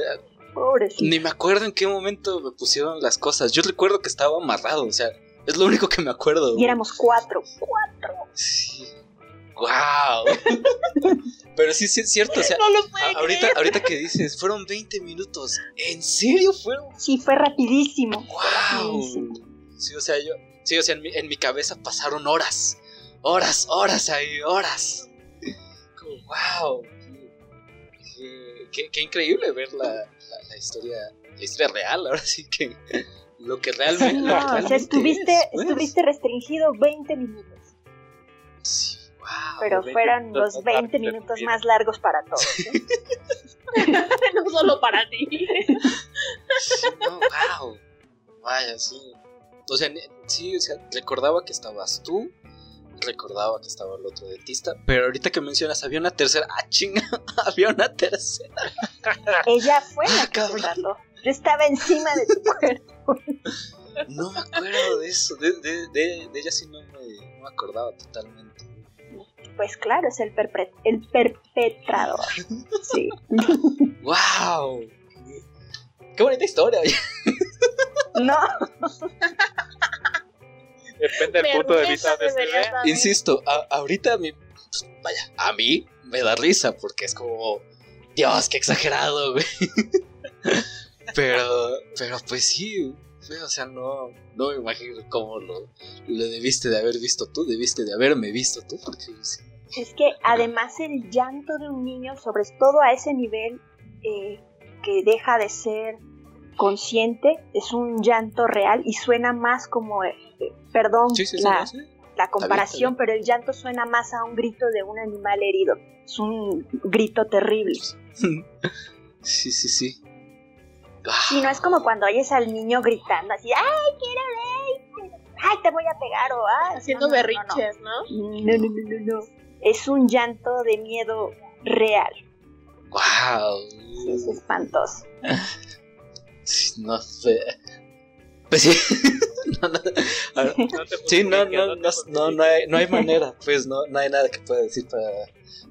pobrecito. ni me acuerdo en qué momento me pusieron las cosas. Yo recuerdo que estaba amarrado, o sea, es lo único que me acuerdo. Y éramos cuatro. Sí. Wow. Pero sí, sí es cierto, o sea, No lo ahorita, ahorita que dices, fueron 20 minutos. ¿En serio fueron? Sí, fue rapidísimo. Wow. Sí, o sea, yo, sí, o sea, en mi, en mi cabeza pasaron horas, horas, horas ahí, horas. Como, wow. Qué, qué- qué increíble ver la, la, la historia, la historia real, ahora sí que lo que realmente. No, lo que o sea, estuviste, es, pues. estuvente restringido 20 minutos. Sí, wow. Pero 20 fueron minutos los más 20 rápido minutos que más largos para todos. ¿eh? no solo para ti. No, wow. Vaya, sí. O sea, sí, o sea, recordaba que estabas tú, recordaba que estaba el otro dentista, pero ahorita que mencionas, había una tercera. ¡Ah, chinga! había una tercera. Ella fue la que se tardó. Yo estaba encima de tu cuerpo. No me acuerdo de eso. De, de, de, de ella sí no me, no me acordaba totalmente. Pues claro, es el, perpre- el perpetrador. Sí. ¡Wow! ¡Qué bonita historia! No, Depende del punto de vista de este saber. Insisto, a- ahorita a mí, pues, vaya, a mí me da risa porque es como, Dios, qué exagerado, güey. Pero, pero pues sí, güey, o sea, no, no me imagino cómo lo, lo debiste de haber visto tú, debiste de haberme visto tú, porque sí, es que además el llanto de un niño, sobre todo a ese nivel eh, que deja de ser consciente, es un llanto real y suena más como, eh, perdón, sí, sí, sí, la, no sé. la comparación, pero el llanto suena más a un grito de un animal herido. Es un grito terrible. Sí, sí, sí. Y no es como cuando oyes al niño gritando así, ¡ay, quiero ver! ¡Ay, te voy a pegar! o ¡ay! Haciendo no, no, no, berrinches, ¿no? No, no, no, no, no. Es un llanto de miedo real. ¡Wow! Sí, es espantoso. No sé. Pues sí. no, no, ver, No Sí, no, no, no, no, justifiques. no hay, no hay manera, pues no, no hay nada que pueda decir para,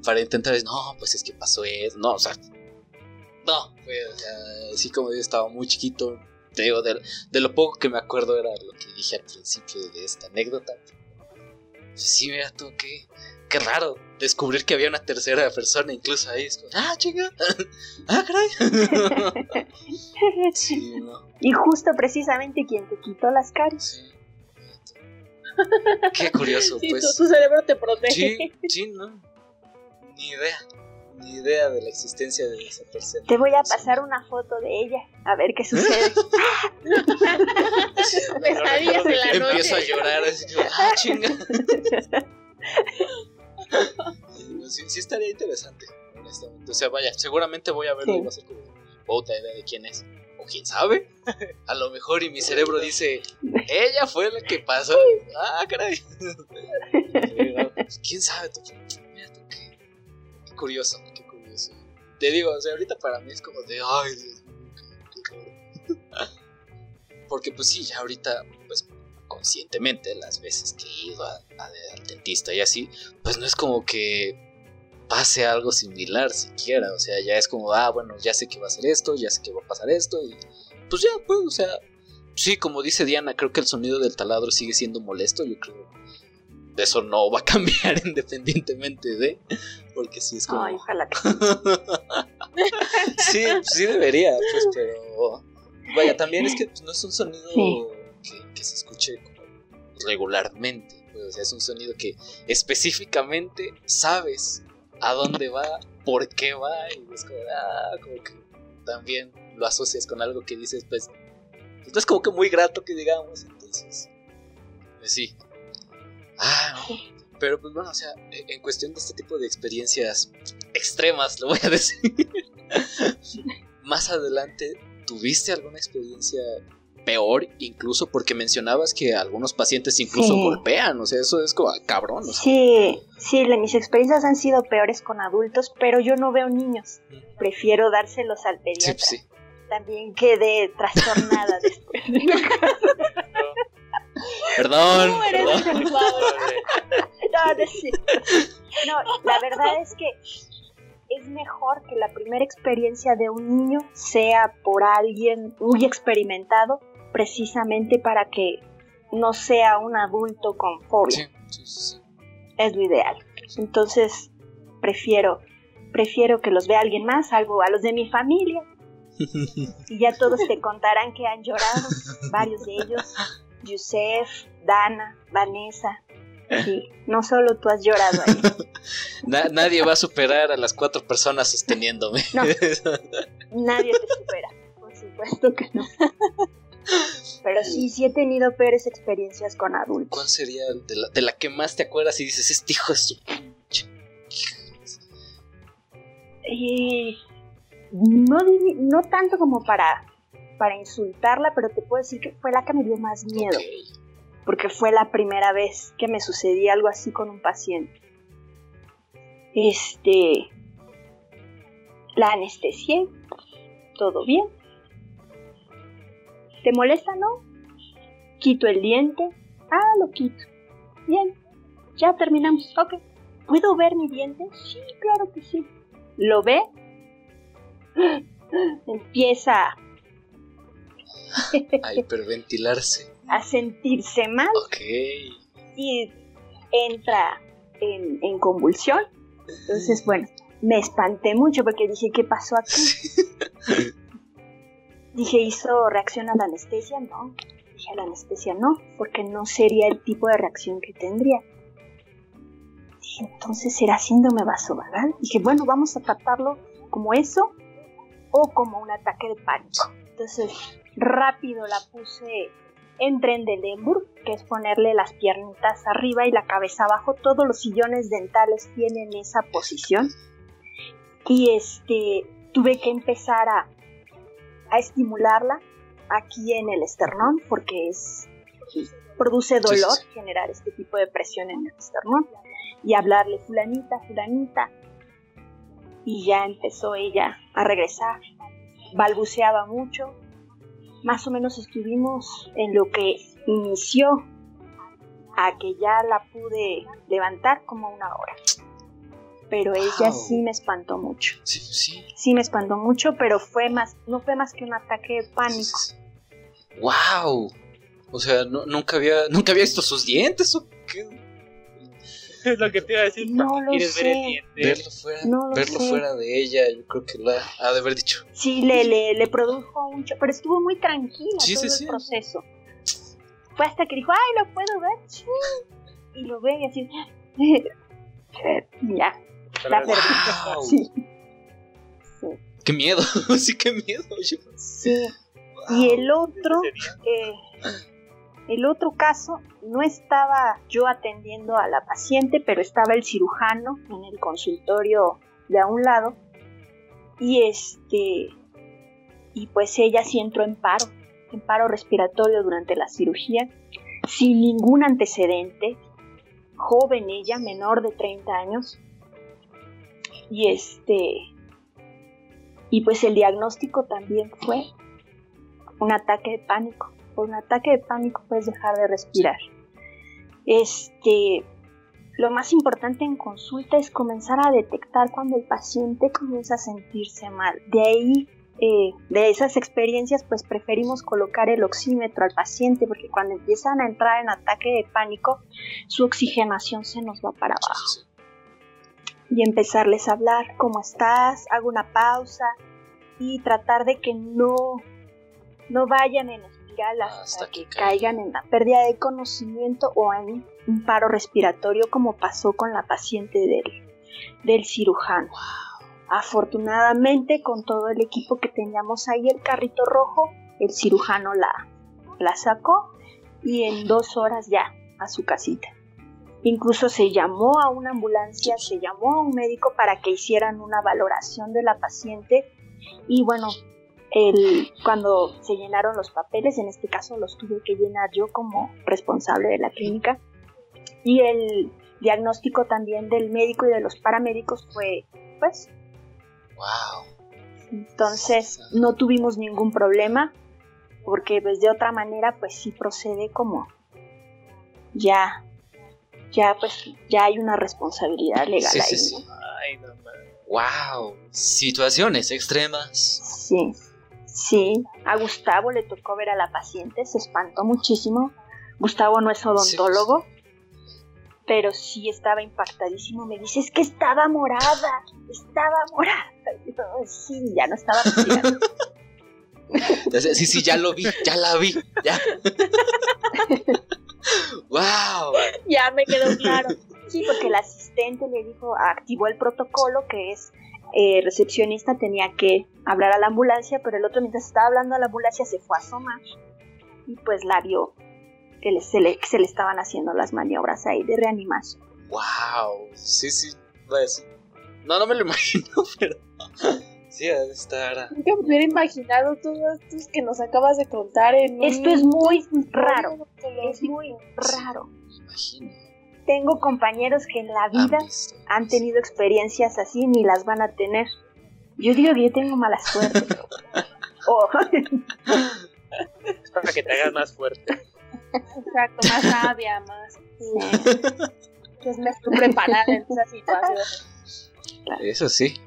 para intentar decir, no, pues es que pasó eso, no, o sea, no, pues, o sea, sí como yo estaba muy chiquito, te digo, de, de lo poco que me acuerdo era lo que dije al principio de esta anécdota. Sí, mira tú, qué, qué raro descubrir que había una tercera persona incluso ahí, es como, ah, chica, ah, caray. Sí, no, Y justo precisamente quien te quitó las caries. sí. Qué curioso, Sí, pues. tu, tu cerebro te protege. Sí, sí, no. Ni idea. Ni idea de la existencia de esa tercera. Te voy a pasar una foto de ella, a ver qué sucede. Pesadillas en la Empiezo a noche. llorar así, ah, chinga. Sí, sí estaría interesante, honestamente. O sea, vaya, seguramente voy a verlo Sí. y va a ser como, puta idea de quién es. O quién sabe. A lo mejor y mi cerebro dice, ella fue la que pasó. Ah, caray. Pues, ¿Quién sabe? Tú? Curioso, qué curioso. Te digo, o sea, ahorita para mí es como de, ay. Porque pues sí, ya ahorita, pues conscientemente, las veces que he ido a, al dentista y así, pues no es como que pase algo similar siquiera. O sea, ya es como, ah, bueno, ya sé que va a ser esto, ya sé que va a pasar esto, y pues ya, pues, o sea, sí, como dice Diana, creo que el sonido del taladro sigue siendo molesto. Yo creo eso no va a cambiar independientemente de, porque sí es como. Ay, ojalá que sí, sí debería, pues, pero. Vaya, también es que pues, no es un sonido Sí. que, que se escuche como regularmente. pues, o sea, es un sonido que específicamente sabes a dónde va, por qué va, y es como, ah, como que también lo asocias con algo que dices, pues, pues, no es como que muy grato que digamos, entonces. Pues sí. Ah, no. Pero pues bueno, o sea, en en cuestión de este tipo de experiencias extremas, lo voy a decir. Más adelante, ¿tuviste alguna experiencia peor? Incluso porque mencionabas que algunos pacientes incluso Sí. golpean, o sea, eso es como ah, cabrón, o sea. Sí, sí, mis experiencias han sido peores con adultos, pero yo no veo niños. Prefiero dárselos al Sí, pediatra. pues sí. También quedé trastornada después. Perdón, Tú eres perdón. No, no, sí. No, la verdad es que es mejor que la primera experiencia de un niño sea por alguien muy experimentado, precisamente para que no sea un adulto con fobia. Sí, sí, sí. Es lo ideal. Entonces, prefiero prefiero que los vea alguien más, algo a los de mi familia. Y ya todos te contarán que han llorado, varios de ellos, Yusef, Dana, Vanessa. Sí, no solo tú has llorado ahí. Na- nadie va a superar a las cuatro personas sosteniéndome. No. Nadie te supera, por supuesto que no. Pero sí, sí he tenido peores experiencias con ¿Cuál adultos. sería de la, de la que más te acuerdas y dices, este hijo de su pinche"? Y no tanto como para, para insultarla, pero te puedo decir que fue la que me dio más miedo. Porque fue la primera vez que me sucedía algo así con un paciente. Este, la anestesié, todo bien. ¿Te molesta, no? Quito el diente. Ah, lo quito. Bien, ya terminamos. Ok. ¿Puedo ver mi diente? Sí, claro que sí. ¿Lo ve? Empieza A hiperventilarse. a sentirse mal. Ok. y entra en, en convulsión. Entonces, bueno, me espanté mucho porque dije, ¿qué pasó aquí? Dije, ¿hizo reacción a la anestesia? No. Dije, a la anestesia no, porque no sería el tipo de reacción que tendría. Dije, entonces será síndrome vasovagal. Dije, bueno, vamos a tratarlo como eso o como un ataque de pánico. Entonces, rápido la puse en Trendelenburg, que es ponerle las piernitas arriba y la cabeza abajo. Todos los sillones dentales tienen esa posición. Y este, tuve que empezar a, a estimularla aquí en el esternón, porque es produce sí, dolor sí. generar este tipo de presión en el esternón. Y hablarle, fulanita, fulanita. Y ya empezó ella a regresar. Balbuceaba mucho, más o menos estuvimos en lo que inició a que ya la pude levantar como una hora. Pero ella Wow. sí me espantó mucho. Sí, sí. Sí me espantó mucho, pero fue más, no fue más que un ataque de pánico. ¡Wow! O sea, no- nunca había nunca había visto sus dientes o qué? Es lo que te iba a decir. No ¿para qué lo quieres ver el diente? Verlo fuera, No lo verlo sé. fuera de ella, yo creo que la ha de haber dicho. Sí, le, le, le produjo mucho, pero estuvo muy tranquila Sí, todo sí, el sí. proceso. Fue hasta que dijo, ay, ¿lo puedo ver? Sí. Y lo ve y así, ya, la perdí. ¡Wow! Sí, ¡Qué miedo! sí, qué miedo. sí. Y el otro, eh, el otro caso no estaba yo atendiendo a la paciente, pero estaba el cirujano en el consultorio de a un lado y este y pues ella sí entró en paro, en paro respiratorio durante la cirugía, sin ningún antecedente, joven ella, menor de 30 años. Y este y pues el diagnóstico también fue un ataque de pánico. Por un ataque de pánico puedes dejar de respirar. Este, lo más importante en consulta es comenzar a detectar cuando el paciente comienza a sentirse mal. De ahí, eh, de esas experiencias, pues preferimos colocar el oxímetro al paciente porque cuando empiezan a entrar en ataque de pánico, su oxigenación se nos va para abajo. Y empezarles a hablar, ¿cómo estás? Hago una pausa y tratar de que no, no vayan en hasta, Hasta que, que caigan. caigan en la pérdida de conocimiento o en un paro respiratorio como pasó con la paciente del, del cirujano. Afortunadamente con todo el equipo que teníamos ahí, el carrito rojo, el cirujano la, la sacó y en dos horas ya a su casita. Incluso se llamó a una ambulancia, se llamó a un médico para que hicieran una valoración de la paciente y bueno, el, cuando se llenaron los papeles, en este caso los tuve que llenar yo como responsable de la clínica y el diagnóstico también del médico y de los paramédicos fue pues Wow. entonces no tuvimos ningún problema porque pues de otra manera pues sí procede como ya ya pues ya hay una responsabilidad legal Sí, ahí sí, ¿no? sí. Ay, no mames. Wow. Situaciones extremas. Sí, sí. A Gustavo le tocó ver a la paciente, se espantó muchísimo. Gustavo no es odontólogo, pero sí estaba impactadísimo. Me dice, es que estaba morada, estaba morada. Y yo, sí, ya no estaba. Sí, sí, ya lo vi, ya la vi, ya. wow. Ya me quedó claro. Sí, porque el asistente le dijo, activó el protocolo que es eh, recepcionista tenía que hablar a la ambulancia, pero el otro mientras estaba hablando a la ambulancia se fue a asomar y pues la vio que le- se, le, que se le estaban haciendo las maniobras ahí de reanimación. Wow. Sí, sí. Pues, no, no me lo imagino, pero. Sí, ha de estar. Nunca me hubiera imaginado todo esto que nos acabas de contar en un Esto es muy raro, es muy raro. Me imagino. Tengo compañeros que en la Han vida visto. han tenido experiencias así ni las van a tener. Yo digo que yo tengo mala suerte. Oh, Es para que te hagas más fuerte. Exacto, más sabia, más. Pues me estoy preparada en esa situación. Eso sí.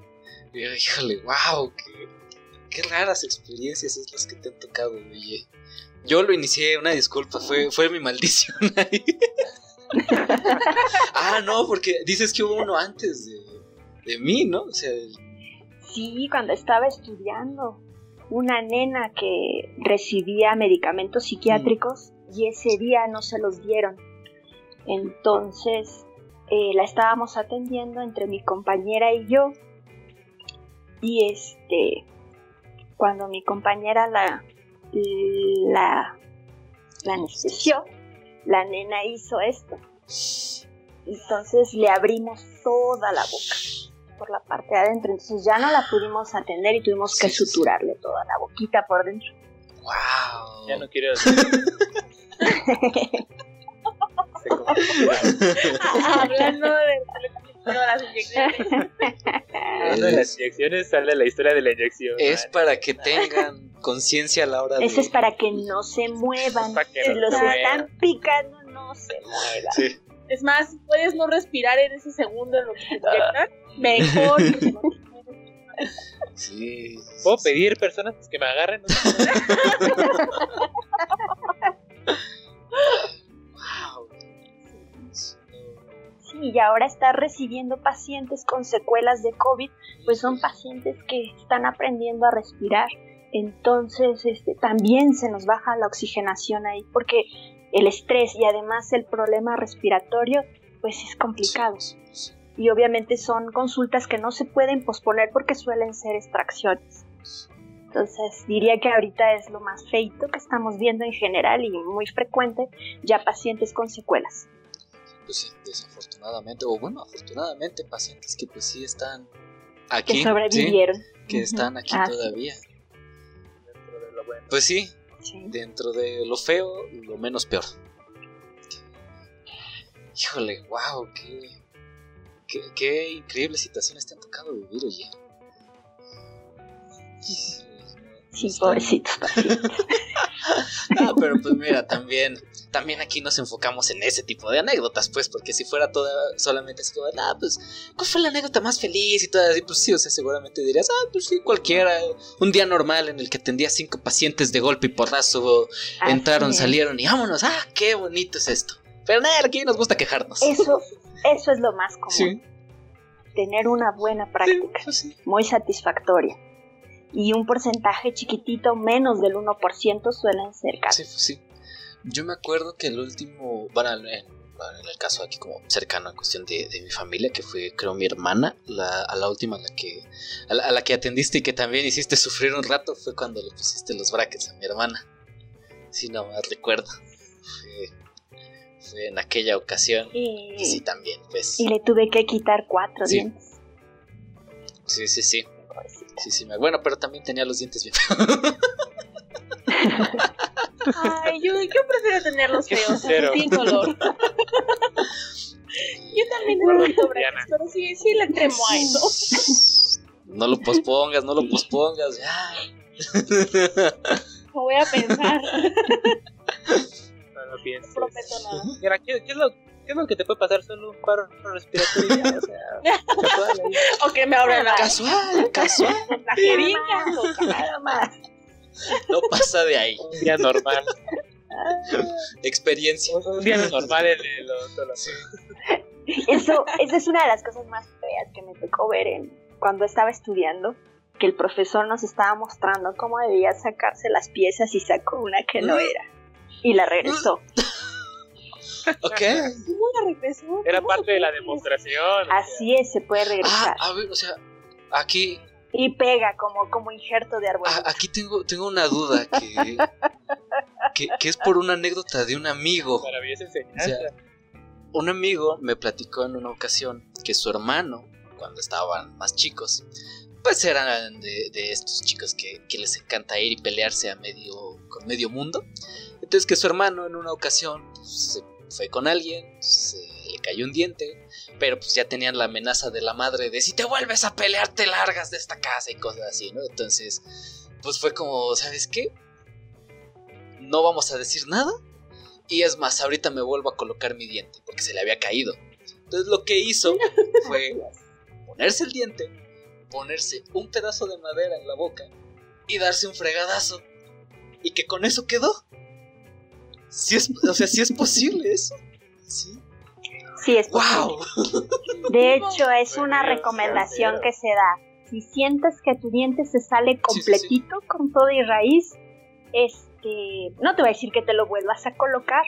Híjole, wow. Qué, qué raras experiencias es las que te han tocado, oye. Yo lo inicié, una disculpa, fue, fue mi maldición ahí. ah, no, porque dices que hubo uno antes de, mí, ¿no? O sea, Sí, cuando estaba estudiando, una nena que recibía medicamentos psiquiátricos y ese día no se los dieron. Entonces eh, la estábamos atendiendo entre mi compañera y yo. Y este, cuando mi compañera la, la, la anestesió, la nena hizo esto. Entonces le abrimos toda la boca por la parte de adentro. Entonces ya no la pudimos atender y tuvimos que Sí, sí, sí. suturarle toda la boquita por dentro. wow. Ya no quiero. Sé cómo- Hablando de las inyecciones. De las inyecciones sale la historia de la inyección. Es man. para que tengan conciencia a la hora de. Eso es para que no se muevan. Para que Si no los se están muevan. picando, no se muevan. Sí. Es más, puedes no respirar en ese segundo en lo que te inyectan, mejor. Sí. ¿Puedo pedir personas que me agarren? y ahora está recibiendo pacientes con secuelas de COVID, pues son pacientes que están aprendiendo a respirar. Entonces, este, también se nos baja la oxigenación ahí, porque el estrés y además el problema respiratorio, pues es complicado. Y obviamente son consultas que no se pueden posponer porque suelen ser extracciones. Entonces diría que ahorita es lo más feito que estamos viendo en general y muy frecuente, ya pacientes con secuelas. Pues sí, desafortunadamente, o bueno, afortunadamente, pacientes que pues sí están aquí. Que ¿sí? sobrevivieron. que están aquí todavía. Dentro de lo bueno. Pues sí, Sí. dentro de lo feo, lo menos peor. Híjole, wow, qué, qué, qué increíbles situaciones te han tocado vivir, oye. Sí, pobrecitos pacientes. No, pero pues mira, también, también aquí nos enfocamos en ese tipo de anécdotas, pues, porque si fuera toda solamente así como, ah, pues, ¿cuál fue la anécdota más feliz? Y todo así, pues sí, o sea, seguramente dirías, ah, pues sí, cualquiera, un día normal en el que atendía cinco pacientes de golpe y porrazo, entraron, es. salieron y vámonos, ah, qué bonito es esto. Pero nada, aquí nos gusta quejarnos. Eso, eso es lo más común. Sí, Tener una buena práctica, sí. muy satisfactoria. Y un porcentaje chiquitito, menos del 1%, suelen ser casos. Sí, pues sí. Yo me acuerdo que el último, bueno, en, el caso aquí como cercano en cuestión de, de mi familia, que fue creo mi hermana, la, a la última a la que a la, a la que atendiste y que también hiciste sufrir un rato fue cuando le pusiste los brackets a mi hermana. Si no más recuerdo. Fue, fue en aquella ocasión. Y sí, también, pues. y le tuve que quitar cuatro Sí. dientes. Sí, sí, sí. Sí, sí, me- Bueno, pero también tenía los dientes bien. Ay, yo, yo prefiero tenerlos Qué feos, sin color. yo también Diana. brackets, pero sí, sí le tremo a eso. No lo pospongas, no lo pospongas, ya. Lo voy a pensar, No lo pienses. no prometo nada. Mira, ¿qué, qué es lo, ¿qué es lo que te puede pasar? Solo un paro respiratorio. ya, o sea, casual ahí. O que me abran la, Casual, casual. la jeringa. No pasa de ahí. Un día normal. Experiencia. Un día normal en el odontólogo. Eso, esa es una de las cosas más feas que me tocó ver en, cuando estaba estudiando, que el profesor nos estaba mostrando cómo debía sacarse las piezas y sacó una que no era. Y la regresó. Ok. ¿Cómo la regresó? Era ¿Cómo parte de la demostración. Así es, se puede Ah, regresar. a ver, o sea, aquí, Y pega como, como injerto de árbol. a- aquí tengo, tengo una duda que, que, que es por una anécdota de un amigo. Maravillosa O enseñanza. sea, un amigo me platicó en una ocasión que su hermano, cuando estaban más chicos, pues eran de, de estos chicos que, que les encanta ir y pelearse a medio, con medio mundo. Entonces que su hermano en una ocasión pues, se fue con alguien, se le cayó un diente, pero pues ya tenían la amenaza de la madre de si te vuelves a pelear te largas de esta casa y cosas así, ¿no? Entonces, pues fue como, ¿sabes qué? No vamos a decir nada. Y es más, ahorita me vuelvo a colocar mi diente porque se le había caído. Entonces lo que hizo fue ponerse el diente, ponerse un pedazo de madera en la boca y darse un fregadazo. Y que con eso quedó. Sí es, o sea, sí es posible eso. Sí. Sí, es posible. ¡Wow! De hecho, es una recomendación que se da. Si sientes que tu diente se sale Sí, sí, sí. completito con todo y raíz, este, no te voy a decir que te lo vuelvas a colocar,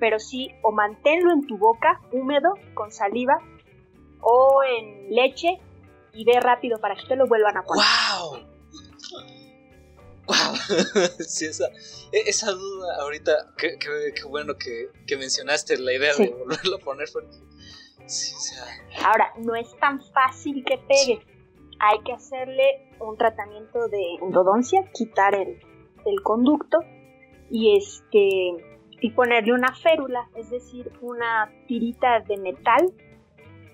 pero sí o manténlo en tu boca húmedo con saliva o en leche y ve rápido para que te lo vuelvan a poner. ¡Wow! ¡Wow! sí, esa, e- esa duda ahorita, qué, qué- qué bueno que, que mencionaste la idea Sí. de volverlo a poner porque... Sí, o sea... Ahora, no es tan fácil que pegue. Hay que hacerle un tratamiento de endodoncia, quitar el, el conducto y este y ponerle una férula, es decir, una tirita de metal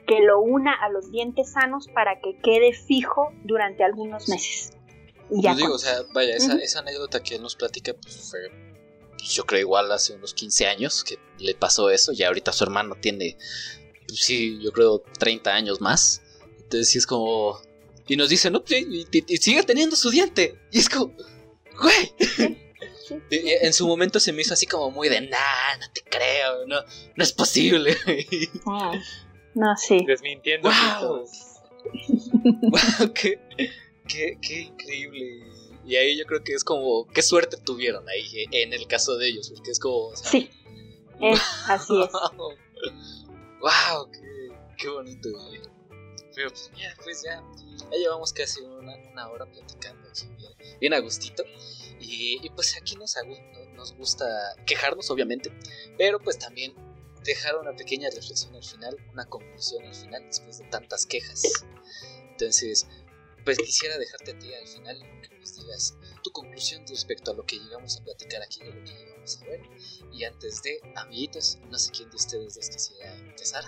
que lo una a los dientes sanos para que quede fijo durante algunos meses. Ya Yo digo, con- o sea, vaya, esa, esa anécdota que él nos platica, pues fue, pues, yo creo igual hace unos 15 años que le pasó eso, y ahorita su hermano tiene, pues sí, yo creo 30 años más. Entonces sí es como... Y nos dice, no, sí, y, y- y sigue teniendo su diente. Y es como, güey. sí. En su momento se me hizo así como muy de, nah, no te creo, no, no es posible. Mm. No, sí. Desmintiendo Wow. Wow, qué, qué, qué increíble. Y ahí yo creo que es como, qué suerte tuvieron ahí en el caso de ellos, porque es como... o sea, Sí. Es, así es. Wow, wow qué, qué bonito. güey. Pero pues mira, pues ya, ya llevamos casi una, una hora platicando aquí, bien, bien a gustito. Y, y pues aquí nos, nos gusta quejarnos, obviamente, pero pues también dejar una pequeña reflexión al final, una conclusión al final, después de tantas quejas. Entonces, pues quisiera dejarte a ti al final que nos digas tu conclusión respecto a lo que llegamos a platicar aquí, de lo que llegamos a ver. Y antes de, amiguitos, no sé quién de ustedes dos quisiera empezar.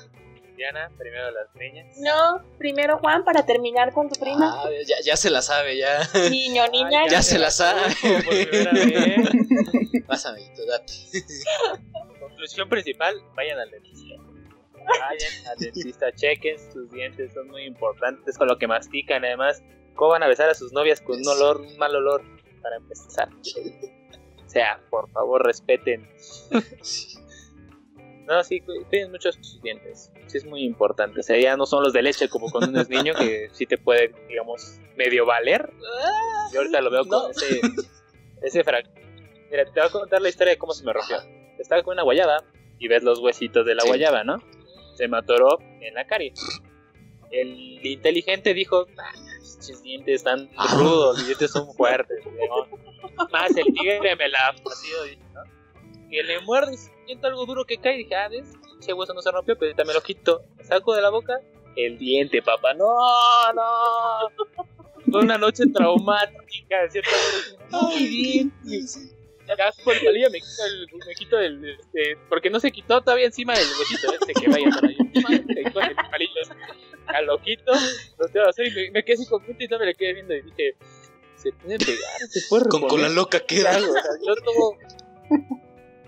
Diana, primero las niñas. No, primero Juan para terminar con tu prima. Ah, ya, ya se la sabe, ya. Niño, niña. Ay, Ya se la sabe. traduzco por primera vez. Vas, amiguito, date. Conclusión principal, vayan al dentista. Vayan al dentista, chequen sus dientes, son muy importantes con lo que mastican. Además, ¿cómo van a besar a sus novias con un olor, un mal olor? Para empezar. O sea, por favor, respeten. No, sí, cu- cuiden mucho sus dientes. Sí, es muy importante. O sea, ya no son los de leche como cuando uno es niño, que sí te puede, digamos, medio valer. Yo ahorita lo veo con No. ese, ese frag- Mira, te voy a contar la historia de cómo se me rompió. Estaba con una guayaba y ves los huesitos de la Sí. guayaba, ¿no? Se me en la carie. El inteligente dijo, ah, pinches dientes están rudos, mis dientes son fuertes. Más el tigre me la ha partido, ¿no? Que le muerde y siento algo duro que cae. Dije, ah, ¿ves? Ese hueso no se rompió, pero ahorita me lo quito. Saco de la boca el diente, papá. No, no. Fue una noche traumática, mi diente. Ya por palillo me quito el, me quito el, este, porque no se quitó todavía encima del huesito este que vaya. Con el palillo, ya lo quito, lo tengo que hacer y me, me quedé así contento y no me le quedé viendo y dije, se puede pegar, se puede Con, con la reponer. loca queda. O sea, yo todo.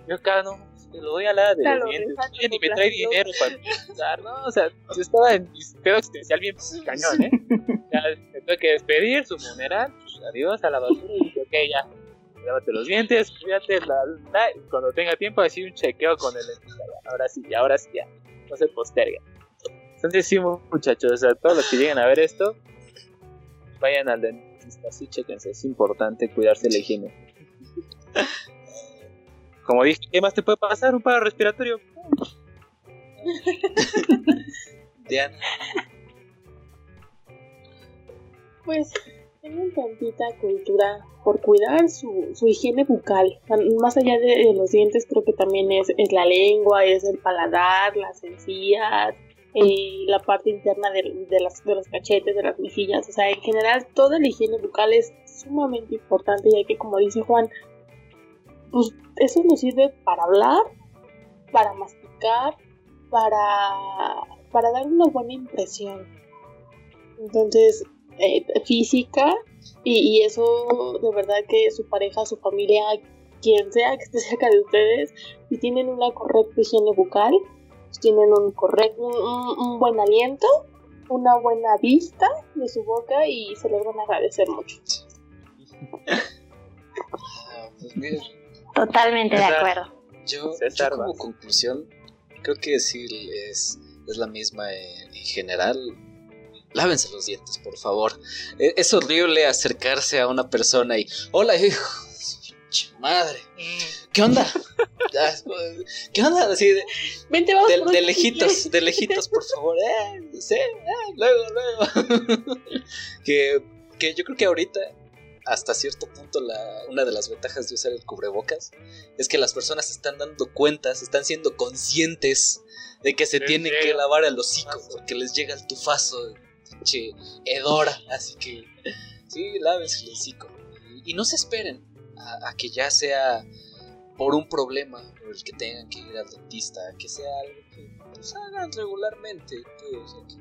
Yo acá no, te lo doy a la de Te los lo dientes. Oye, ni me trae dinero para empezar, ¿no? O sea, yo estaba en mi pedo existencial bien cañón, ¿eh? Ya me tuve que despedir, su funeral, pues, adiós a la basura y dije, ok, ya. Lávate los dientes, cuídate, la, la, y cuando tenga tiempo, así un chequeo con el. Ahora sí, ya, ahora sí, ya. No se posterga. Entonces, sí, muchachos, o sea, todos los que lleguen a ver esto, vayan al dentista, sí, chequense, es importante cuidarse la higiene. Como dije, ¿qué más te puede pasar? Un paro respiratorio. Diana. Pues tengan tantita cultura por cuidar su, su higiene bucal. Más allá de, de los dientes, creo que también es, es la lengua, es el paladar, las encías, eh, la parte interna de, de las, de los cachetes, de las mejillas. O sea, en general, toda la higiene bucal es sumamente importante, ya que, como dice Juan, pues eso nos sirve para hablar, para masticar, para, para dar una buena impresión. Entonces, eh, física y, y eso de verdad que su pareja, su familia, quien sea que esté cerca de ustedes, si tienen una correcta higiene bucal, si tienen un, correcto, un, un- un buen aliento, una buena vista de su boca y se los van a agradecer mucho. Ah, pues Totalmente de acuerdo. yo, César, yo como conclusión, creo que sí es, es la misma en, en general. Lávense los dientes, por favor. E- Es horrible acercarse a una persona y. Hola, hijo. Madre. ¿Qué onda? ¿Qué onda? Así de, Vente, vamos de, lejitos, de lejitos, por favor. Eh, sí, eh, luego, luego. que, que yo creo que ahorita, hasta cierto punto, la, una de las ventajas de usar el cubrebocas es que las personas se están dando cuenta, se están siendo conscientes de que se tienen que lavar el hocico porque les llega el tufazo de pinche hedora. Así que, sí, lávense el hocico. Y, y no se esperen a, a que ya sea por un problema por el que tengan que ir al dentista, que sea algo que pues, hagan regularmente. que, o sea, que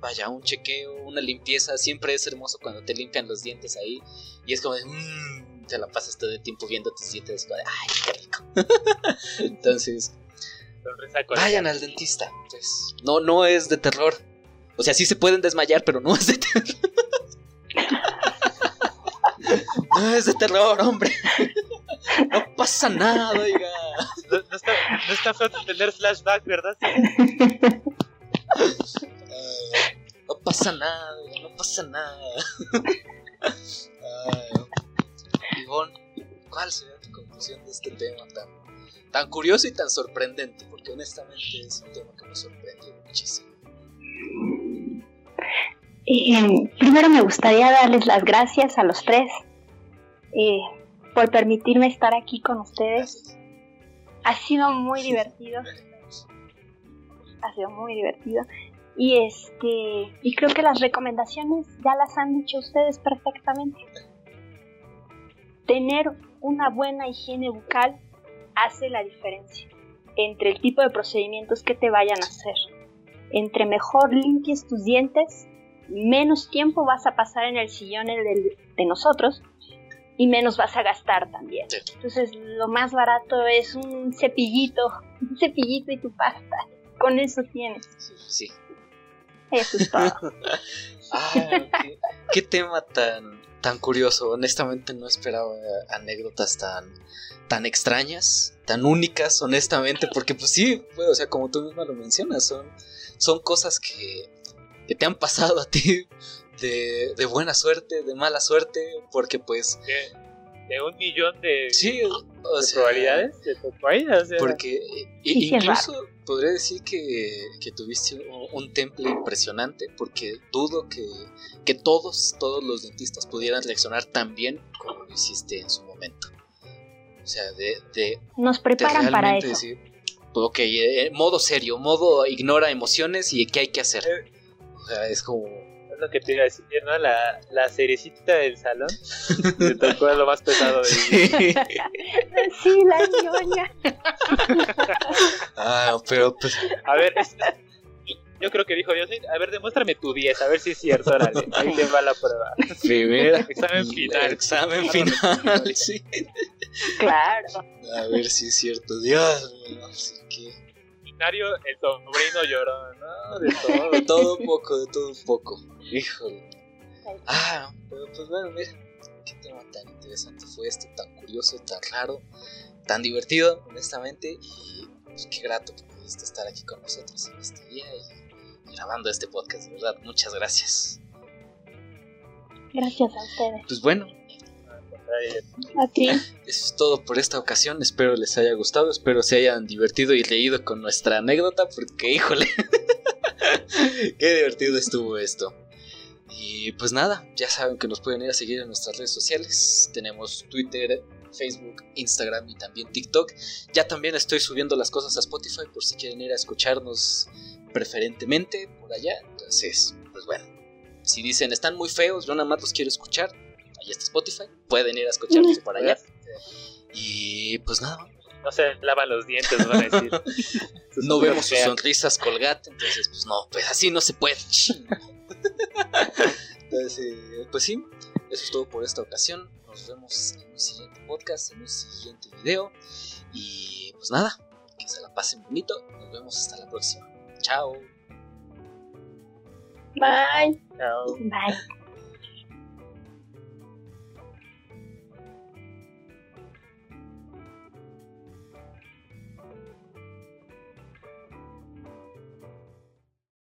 vaya, un chequeo, una limpieza, siempre es hermoso cuando te limpian los dientes ahí y es como de, "Mm", te la pasas todo el tiempo viendo tus dientes, de, ay, qué rico. Entonces, vayan al dentista, pues, no, no es de terror. O sea, sí se pueden desmayar, pero no es de terror. No es de terror, hombre. No pasa nada, oiga. No, no está, no está feo tener flashback, ¿verdad? No pasa nada, oiga, no pasa nada. Ivonne, ¿cuál sería tu conclusión de este tema tan, tan curioso y tan sorprendente? Porque honestamente es un tema que me sorprendió muchísimo. Eh, primero me gustaría darles las gracias a los tres eh, por permitirme estar aquí con ustedes. Ha sido muy divertido. Ha sido muy divertido. Y este, y creo que las recomendaciones ya las han dicho ustedes perfectamente. Tener una buena higiene bucal hace la diferencia entre el tipo de procedimientos que te vayan a hacer. Entre mejor limpies tus dientes, menos tiempo vas a pasar en el sillón de, de nosotros y menos vas a gastar también. Sí. Entonces, lo más barato es un cepillito, un cepillito y tu pasta. Con eso tienes. Sí. Eso es todo. Ah, qué, qué tema tan, tan curioso. Honestamente no esperaba anécdotas tan, tan extrañas, tan únicas, honestamente, porque pues sí, pues, o sea, como tú misma lo mencionas, son, son cosas que, que te han pasado a ti de, de buena suerte, de mala suerte, porque pues De, de un millón de, sí, o de sea, probabilidades de tu país, o sea, Porque eh, Sí, incluso podría decir que, que tuviste un, un temple impresionante, porque dudo que, que todos, todos los dentistas pudieran reaccionar tan bien como lo hiciste en su momento. O sea, de, de, Nos de preparan para eso. decir, ok, eh, modo serio, modo ignora emociones y qué hay que hacer. O sea, es como... es lo que te iba a decir, ¿no? La, la cerecita del salón te tocó lo más pesado de Sí, la ñoña. ah, pero pues... A ver, es- yo creo que dijo Dios, a ver, demuéstrame tu 10, a ver si es cierto, órale, ahí te va la prueba. Primera... Examen final. Examen final, sí. Claro. A ver si es cierto. Dios mío, así que... Binario, el sobrino lloró, ¿no? De todo. De todo un poco, de todo un poco. Híjole. Ah, pero pues bueno, mira, qué tema tan interesante fue este, tan curioso, tan raro, tan divertido, honestamente, y pues, qué grato que pudiste estar aquí con nosotros en este día y grabando este podcast, de verdad, muchas gracias. Gracias a ustedes. Pues bueno, A eso es todo por esta ocasión, espero les haya gustado, espero se hayan divertido y reído con nuestra anécdota, porque híjole, qué divertido estuvo esto. Y pues nada, ya saben que nos pueden ir a seguir en nuestras redes sociales. Tenemos Twitter, Facebook, Instagram y también TikTok. Ya también estoy subiendo las cosas a Spotify por si quieren ir a escucharnos preferentemente por allá. Entonces, pues bueno, si dicen están muy feos, yo nada más los quiero escuchar. Ahí está Spotify, pueden ir a escucharnos por allá. Y pues nada, No se lavan los dientes, van a decir. no vemos sus sonrisas colgate, entonces pues no, pues así no se puede. entonces, eh, pues sí, eso es todo por esta ocasión. Nos vemos en un siguiente podcast, en un siguiente video. Y pues nada, que se la pasen bonito. Nos vemos hasta la próxima. Chao. Bye. Chao. Bye.